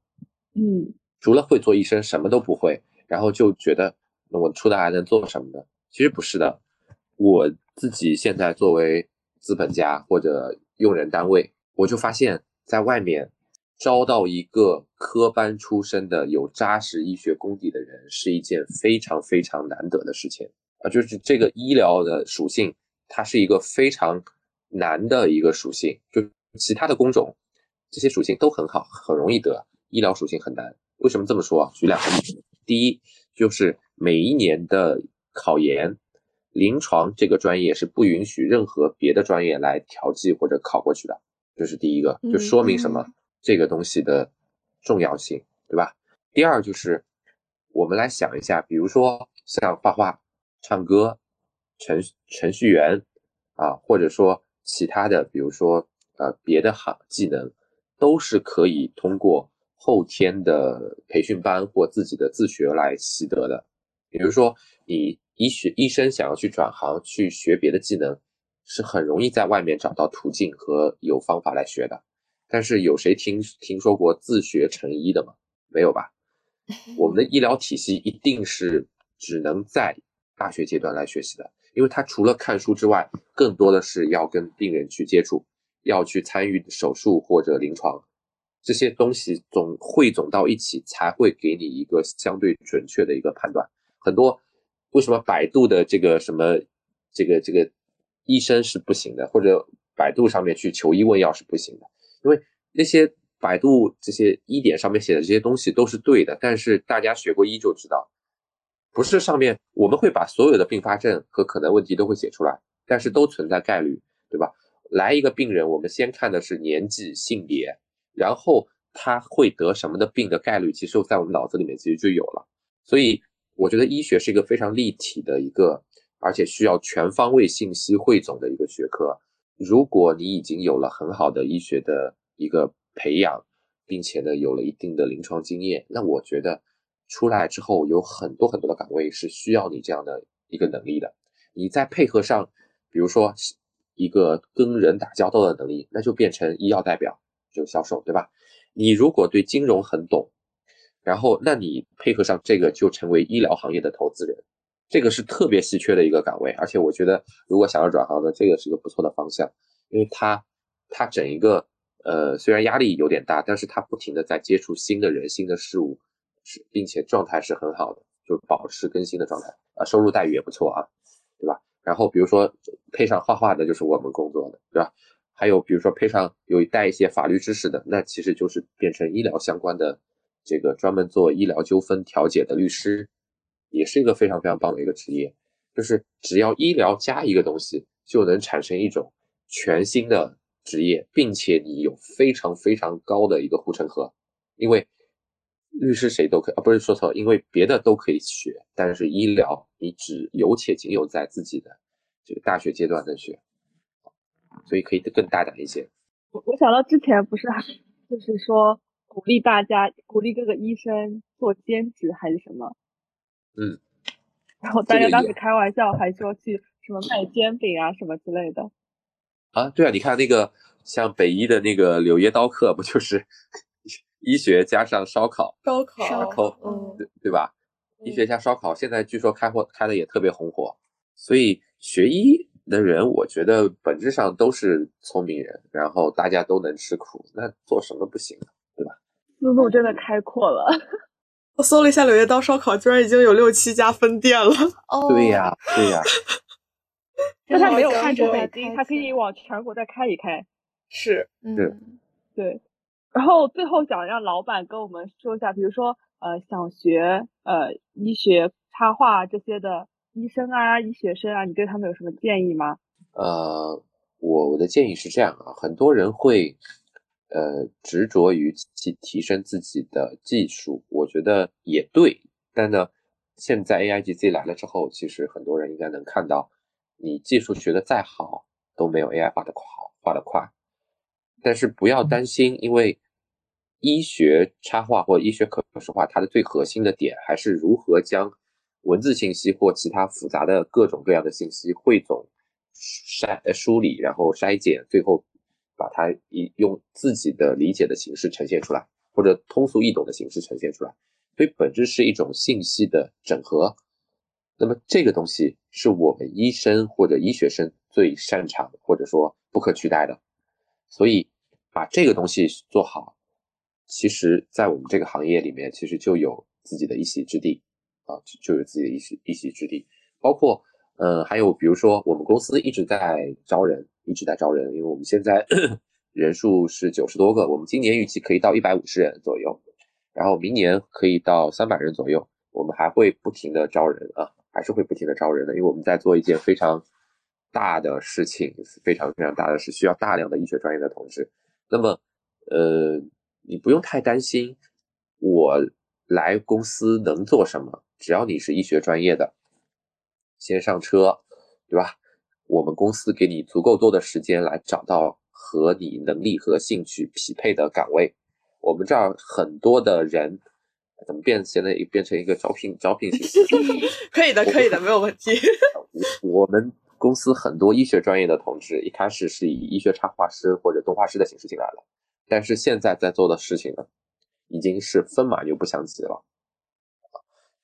嗯，除了会做医生什么都不会，然后就觉得那我出来还能做什么呢？其实不是的，我自己现在作为资本家或者用人单位，我就发现在外面。招到一个科班出身的有扎实医学功底的人，是一件非常非常难得的事情啊！就是这个医疗的属性，它是一个非常难的一个属性。就其他的工种，这些属性都很好，很容易得，医疗属性很难。为什么这么说啊？举两个例子。第一，就是每一年的考研，临床这个专业是不允许任何别的专业来调剂或者考过去的。这是第一个，就说明什么？这个东西的重要性，对吧？第二就是我们来想一下，比如说像画画、唱歌、程程序员啊，或者说其他的，比如说呃别的行技能，都是可以通过后天的培训班或自己的自学来习得的。比如说你医学医生想要去转行去学别的技能，是很容易在外面找到途径和有方法来学的。但是有谁听听说过自学成医的吗？没有吧？我们的 医疗体系一定是只能在大学阶段来学习的，因为它除了看书之外，更多的是要跟病人去接触，要去参与手术或者临床，这些东西总汇总到一起，才会给你一个相对准确的一个判断。很多为什么百度的这个什么这个这个医生是不行的，或者百度上面去求医问药是不行的？因为那些百度这些医典上面写的这些东西都是对的，但是大家学过医就知道，不是上面我们会把所有的并发症和可能问题都会写出来，但是都存在概率，对吧？来一个病人，我们先看的是年纪、性别，然后他会得什么的病的概率，其实在我们脑子里面其实就有了。所以我觉得医学是一个非常立体的一个，而且需要全方位信息汇总的一个学科。如果你已经有了很好的医学的一个培养，并且呢有了一定的临床经验，那我觉得出来之后有很多很多的岗位是需要你这样的一个能力的。你再配合上，比如说一个跟人打交道的能力，那就变成医药代表，就销售，对吧？你如果对金融很懂，然后那你配合上这个，就成为医疗行业的投资人。这个是特别稀缺的一个岗位，而且我觉得如果想要转行的，这个是个不错的方向，因为它它整一个呃虽然压力有点大，但是它不停的在接触新的人、新的事物，是并且状态是很好的，就保持更新的状态啊，收入待遇也不错啊，对吧？然后比如说配上画画的，就是我们工作的，对吧？还有比如说配上有带一些法律知识的，那其实就是变成医疗相关的这个专门做医疗纠纷调解的律师。也是一个非常非常棒的一个职业，就是只要医疗加一个东西，就能产生一种全新的职业，并且你有非常非常高的一个护城河。因为律师谁都可以啊，不是说错，因为别的都可以学，但是医疗你只有且仅有在自己的这个大学阶段能学，所以可以更大胆一些。我我想到之前不是就是说鼓励大家鼓励各个医生做兼职还是什么？嗯，然后大家当时开玩笑还说去什么卖煎饼啊什么之类的。啊，对啊，你看那个像北医的那个柳叶刀客，不就是 医学加上烧烤？烧烤，嗯，对对吧？医学加烧烤，现在据说开火开的也特别红火。所以学医的人，我觉得本质上都是聪明人，然后大家都能吃苦，那做什么不行呢？对吧？思路真的开阔了。我搜了一下柳叶刀烧烤，居然已经有六七家分店了。哦，对呀，对呀。但他没有看出北京，他可以往全国再开一开。是，嗯，对。然后最后想让老板跟我们说一下，比如说呃，想学呃医学插画这些的医生啊、医学生啊，你对他们有什么建议吗？呃，我我的建议是这样啊，很多人会。呃，执着于去提升自己的技术，我觉得也对。但呢，现在 A I G C 来了之后，其实很多人应该能看到，你技术学的再好，都没有 A I 画的好，画的快。但是不要担心，因为医学插画或医学可视化，它的最核心的点还是如何将文字信息或其他复杂的各种各样的信息汇总、筛、梳理，然后筛减，最后。把它以用自己的理解的形式呈现出来，或者通俗易懂的形式呈现出来，所以本质是一种信息的整合。那么这个东西是我们医生或者医学生最擅长或者说不可取代的。所以把这个东西做好，其实在我们这个行业里面，其实就有自己的一席之地啊，就有自己的一席一席之地。包括呃，还有比如说我们公司一直在招人。一直在招人，因为我们现在 人数是九十多个，我们今年预计可以到一百五十人左右，然后明年可以到三百人左右。我们还会不停的招人啊，还是会不停的招人的，因为我们在做一件非常大的事情，非常非常大的事，需要大量的医学专业的同志。那么，呃，你不用太担心，我来公司能做什么？只要你是医学专业的，先上车，对吧？我们公司给你足够多的时间来找到和你能力和兴趣匹配的岗位。我们这儿很多的人怎么变？现在变成一个招聘招聘形式？可以的，可以的，没有问题。我们公司很多医学专业的同志，一开始是以医学插画师或者动画师的形式进来了，但是现在在做的事情呢，已经是分马牛不相及了。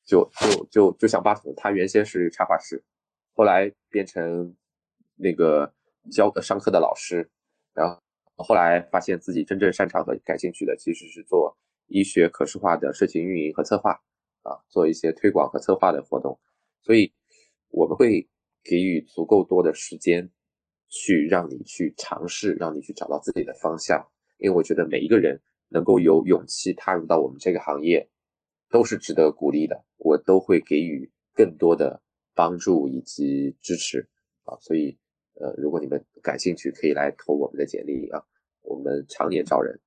就就就就像八筒，他原先是插画师，后来变成那个教上课的老师，然后后来发现自己真正擅长和感兴趣的其实是做医学可视化的社群运营和策划啊，做一些推广和策划的活动，所以我们会给予足够多的时间去让你去尝试，让你去找到自己的方向，因为我觉得每一个人能够有勇气踏入到我们这个行业。都是值得鼓励的，我都会给予更多的帮助以及支持啊，所以呃，如果你们感兴趣，可以来投我们的简历啊，我们常年招人。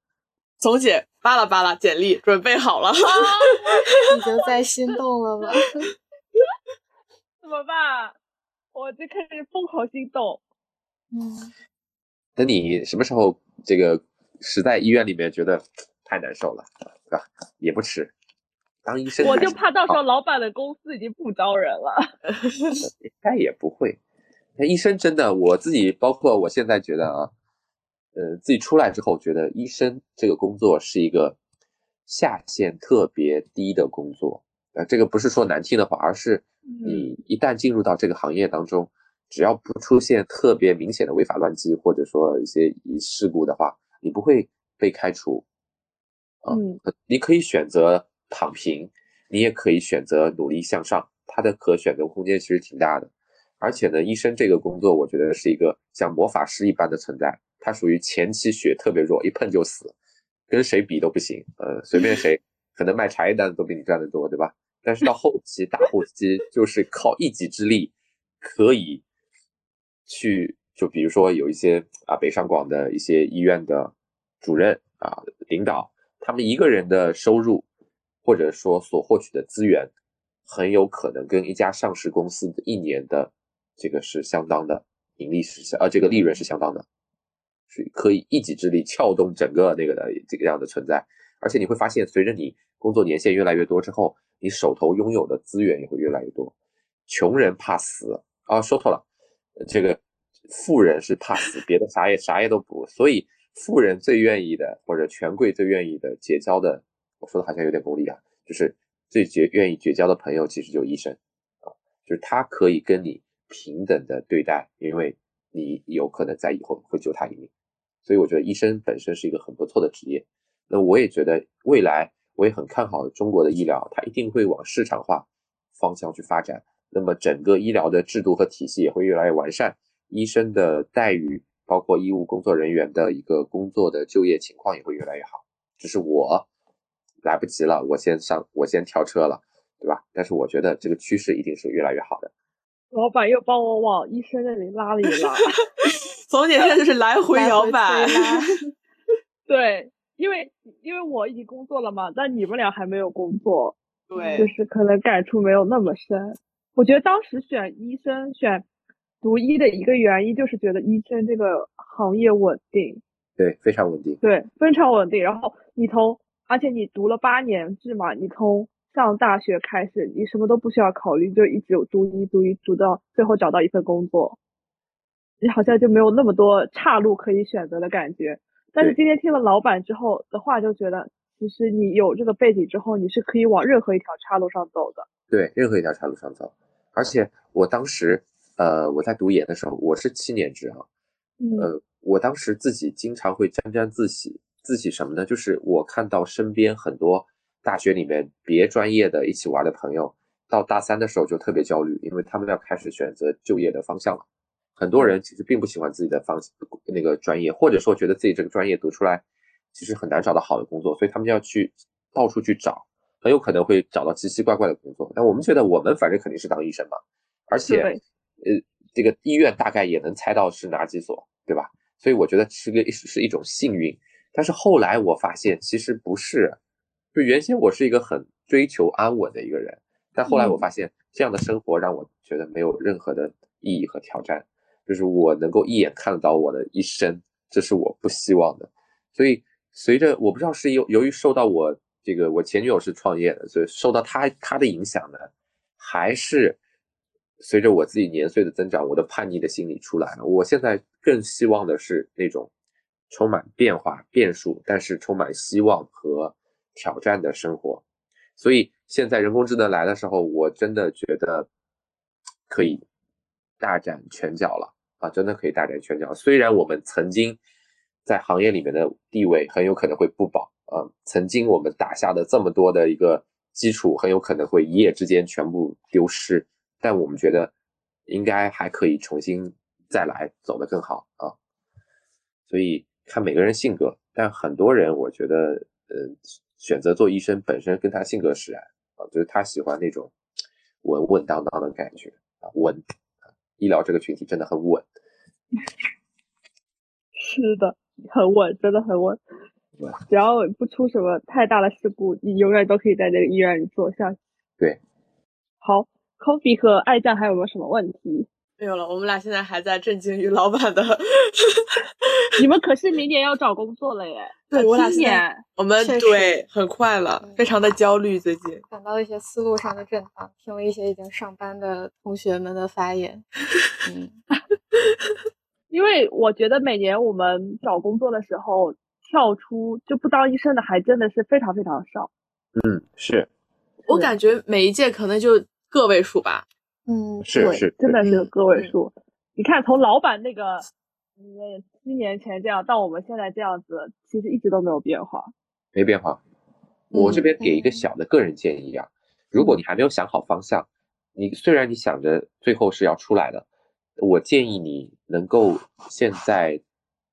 从姐扒拉扒拉简历，准备好了，已经在心动了吗？怎么办？我就开始疯狂心动。嗯，等你什么时候这个实在医院里面觉得太难受了，是吧？也不迟。当医生，我就怕到时候老板的公司已经不招人了。应该也不会。那医生真的，我自己包括我现在觉得啊，呃，自己出来之后觉得医生这个工作是一个下限特别低的工作。呃，这个不是说难听的话，而是你一旦进入到这个行业当中，只要不出现特别明显的违法乱纪或者说一些事故的话，你不会被开除。嗯，你可以选择。躺平，你也可以选择努力向上，它的可选择空间其实挺大的。而且呢，医生这个工作，我觉得是一个像魔法师一般的存在。他属于前期血特别弱，一碰就死，跟谁比都不行。呃，随便 谁，可能卖茶叶蛋都比你赚得多，对吧？但是到后期大后期，就是靠一己之力，可以去，就比如说有一些啊，北上广的一些医院的主任啊、领导，他们一个人的收入。或者说所获取的资源，很有可能跟一家上市公司的一年的这个是相当的盈利是相，呃，这个利润是相当的，是可以一己之力撬动整个那个的这个样的存在。而且你会发现，随着你工作年限越来越多之后，你手头拥有的资源也会越来越多。穷人怕死啊，说错了，这个富人是怕死，别的啥也啥也都不。所以富人最愿意的，或者权贵最愿意的结交的。我说的好像有点功利啊，就是最绝愿意绝交的朋友，其实就是医生啊，就是他可以跟你平等的对待，因为你有可能在以后会救他一命，所以我觉得医生本身是一个很不错的职业。那我也觉得未来我也很看好中国的医疗，它一定会往市场化方向去发展。那么整个医疗的制度和体系也会越来越完善，医生的待遇，包括医务工作人员的一个工作的就业情况也会越来越好。只是我。来不及了，我先上，我先跳车了，对吧？但是我觉得这个趋势一定是越来越好的。老板又帮我往医生那里拉了一拉，总结现在就是来 回摇摆。对，因为因为我已经工作了嘛，但你们俩还没有工作，对，就是可能感触没有那么深。我觉得当时选医生、选读医的一个原因，就是觉得医生这个行业稳定，对，非常稳定，对，非常稳定。然后你从而且你读了八年制嘛，你从上大学开始，你什么都不需要考虑，就一直读一读一读到最后找到一份工作，你好像就没有那么多岔路可以选择的感觉。但是今天听了老板之后的话，就觉得其实你有这个背景之后，你是可以往任何一条岔路上走的。对，任何一条岔路上走。而且我当时，呃，我在读研的时候，我是七年制啊，呃，我当时自己经常会沾沾自喜。自喜什么呢？就是我看到身边很多大学里面别专业的一起玩的朋友，到大三的时候就特别焦虑，因为他们要开始选择就业的方向了。很多人其实并不喜欢自己的方那个专业，或者说觉得自己这个专业读出来其实很难找到好的工作，所以他们要去到处去找，很有可能会找到奇奇怪怪的工作。但我们觉得我们反正肯定是当医生嘛，而且呃这个医院大概也能猜到是哪几所，对吧？所以我觉得是个是一种幸运。但是后来我发现，其实不是，就原先我是一个很追求安稳的一个人。但后来我发现，这样的生活让我觉得没有任何的意义和挑战，就是我能够一眼看得到我的一生，这是我不希望的。所以随着我不知道是由由于受到我这个我前女友是创业的，所以受到她她的影响呢，还是随着我自己年岁的增长，我的叛逆的心理出来了。我现在更希望的是那种充满变化变数，但是充满希望和挑战的生活。所以现在人工智能来的时候，我真的觉得可以大展拳脚了啊！真的可以大展拳脚。虽然我们曾经在行业里面的地位很有可能会不保啊，曾经我们打下的这么多的一个基础，很有可能会一夜之间全部丢失。但我们觉得应该还可以重新再来，走得更好啊。所以看每个人性格，但很多人我觉得，嗯。选择做医生本身跟他性格使然啊，就是他喜欢那种稳稳当当的感觉啊，稳啊医疗这个群体真的很稳，是的，很稳，真的很稳。只要不出什么太大的事故，你永远都可以在这个医院里做下去。对，好，Coffee 和爱酱还有没有什么问题？没有了，我们俩现在还在震惊于老板的。你们可是明年要找工作了耶？对，我俩今年我们对很快了，非常的焦虑。最近感到一些思路上的震荡，听了一些已经上班的同学们的发言。嗯，因为我觉得每年我们找工作的时候，跳出就不当医生的还真的是非常非常少。嗯，是我感觉每一届可能就个位数吧。嗯，是是，真的是个位数。你看，从老板那个，嗯，七年前这样到我们现在这样子，其实一直都没有变化。没变化。我这边给一个小的个人建议啊，如果你还没有想好方向，你虽然你想着最后是要出来的，我建议你能够现在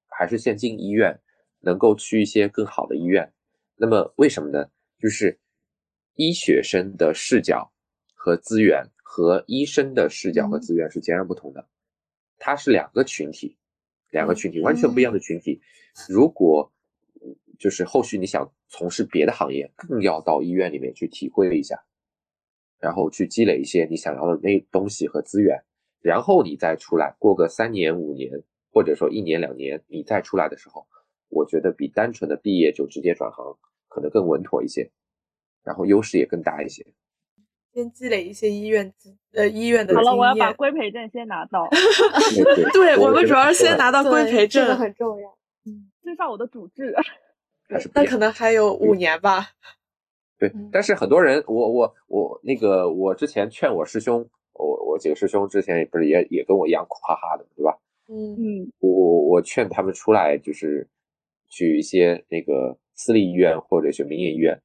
还是先进医院，能够去一些更好的医院。那么为什么呢？就是医学生的视角和资源。和医生的视角和资源是截然不同的，它是两个群体，两个群体完全不一样的群体。如果就是后续你想从事别的行业，更要到医院里面去体会一下，然后去积累一些你想要的那东西和资源，然后你再出来，过个三年五年，或者说一年两年，你再出来的时候，我觉得比单纯的毕业就直接转行可能更稳妥一些，然后优势也更大一些。先积累一些医院呃医院的经验好了，我要把 规培证先拿到。对，我们主要是先拿到规培证，这个很重要。嗯，至少我的主治。那可能还有五年吧。对，但是很多人，我我我那个，我之前劝我师兄，我我几个师兄之前也不是也也跟我一样苦哈哈的，对吧？嗯嗯，我我我劝他们出来，就是去一些那个私立医院或者是民营医院，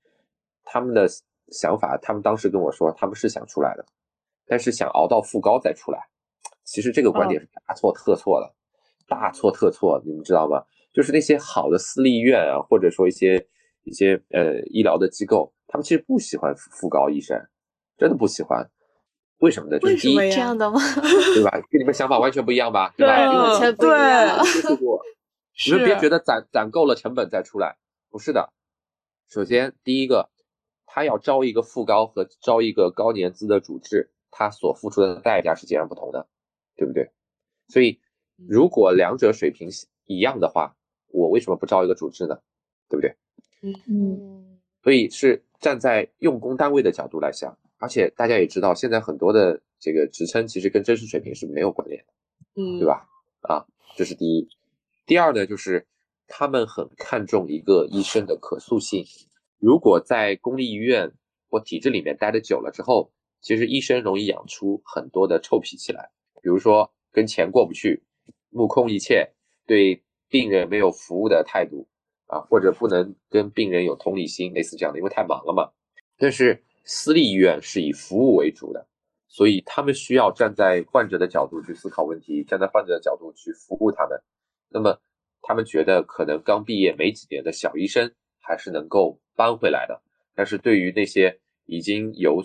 他们的。想法，他们当时跟我说，他们是想出来的，但是想熬到副高再出来。其实这个观点是大错特错的，大错特错，你们知道吗？就是那些好的私立医院啊，或者说一些一些呃医疗的机构，他们其实不喜欢副高医生，真的不喜欢。为什么呢？就是第一这样的吗？对吧？跟你们想法完全不一样吧？对吧？完全不一样。你们别觉得攒攒够了成本再出来，不是的。首先第一个。他要招一个副高和招一个高年资的主治，他所付出的代价是截然不同的，对不对？所以如果两者水平一样的话，我为什么不招一个主治呢？对不对？嗯嗯。所以是站在用工单位的角度来想，而且大家也知道，现在很多的这个职称其实跟真实水平是没有关联的，嗯，对吧？啊，这是第一。第二呢，就是他们很看重一个医生的可塑性。如果在公立医院或体制里面待的久了之后，其实医生容易养出很多的臭脾气来，比如说跟钱过不去，目空一切，对病人没有服务的态度啊，或者不能跟病人有同理心，类似这样的，因为太忙了嘛。但是私立医院是以服务为主的，所以他们需要站在患者的角度去思考问题，站在患者的角度去服务他们。那么他们觉得可能刚毕业没几年的小医生还是能够。搬回来的，但是对于那些已经有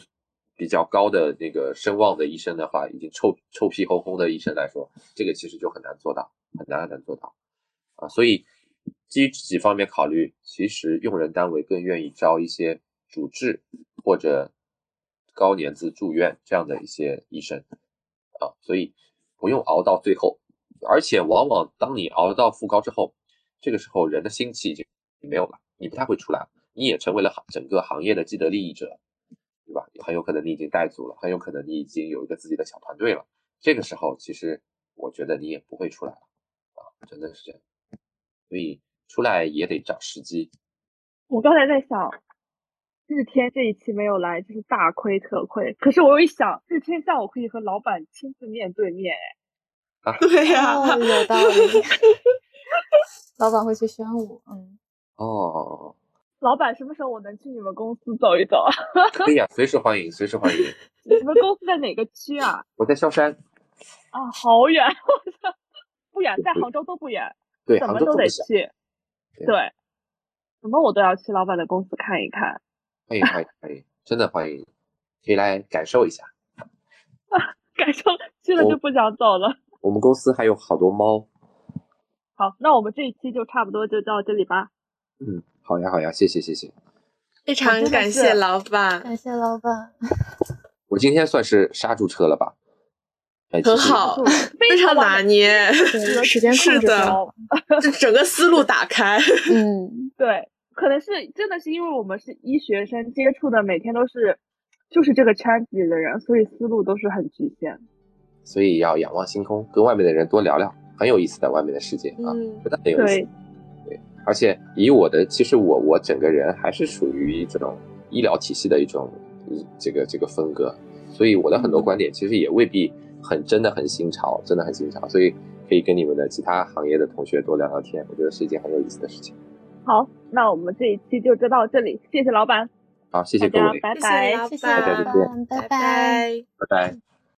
比较高的那个声望的医生的话，已经臭臭屁哄哄的医生来说，这个其实就很难做到，很难很难做到啊。所以基于这几方面考虑，其实用人单位更愿意招一些主治或者高年资住院这样的一些医生啊，所以不用熬到最后。而且往往当你熬到副高之后，这个时候人的心气已经没有了，你不太会出来，你也成为了行整个行业的既得利益者，对吧？很有可能你已经带组了，很有可能你已经有一个自己的小团队了。这个时候，其实我觉得你也不会出来了啊，真的是这样。所以出来也得找时机。我刚才在想，日天这一期没有来，就是大亏特亏。可是我又一想，日天下午可以和老板亲自面对面，哎。啊，对呀，有道理。老板会去宣武，嗯。哦。老板什么时候我能去你们公司走一走？可以啊，随时欢迎，随时欢迎。你们公司在哪个区啊？我在萧山。啊，好远！不远，在杭州都不远。对，怎么都得去。对。什么我都要去老板的公司看一看。欢迎欢迎欢迎，真的欢迎，可以来感受一下。啊，感受去了就不想走了。我们公司还有好多猫。好，那我们这一期就差不多就到这里吧。嗯，好呀，好呀，谢谢，谢谢。非常感谢老板，感谢老板。我今天算是刹住车了吧？很好，非常拿捏，时间是的，这整个思路打开。嗯，对，可能是真的是因为我们是医学生，接触的每天都是就是这个圈子里的人，所以思路都是很局限。所以要仰望星空，跟外面的人多聊聊，很有意思的外面的世界啊，真的很有意思。对，而且以我的，其实我我整个人还是属于这种医疗体系的一种这个这个风格，所以我的很多观点其实也未必很真的很新潮，真的很新潮。所以可以跟你们的其他行业的同学多聊聊天，我觉得是一件很有意思的事情。好，那我们这一期就就到这里，谢谢老板。好，谢谢各位，拜拜，谢谢老板，拜拜，拜拜，拜拜。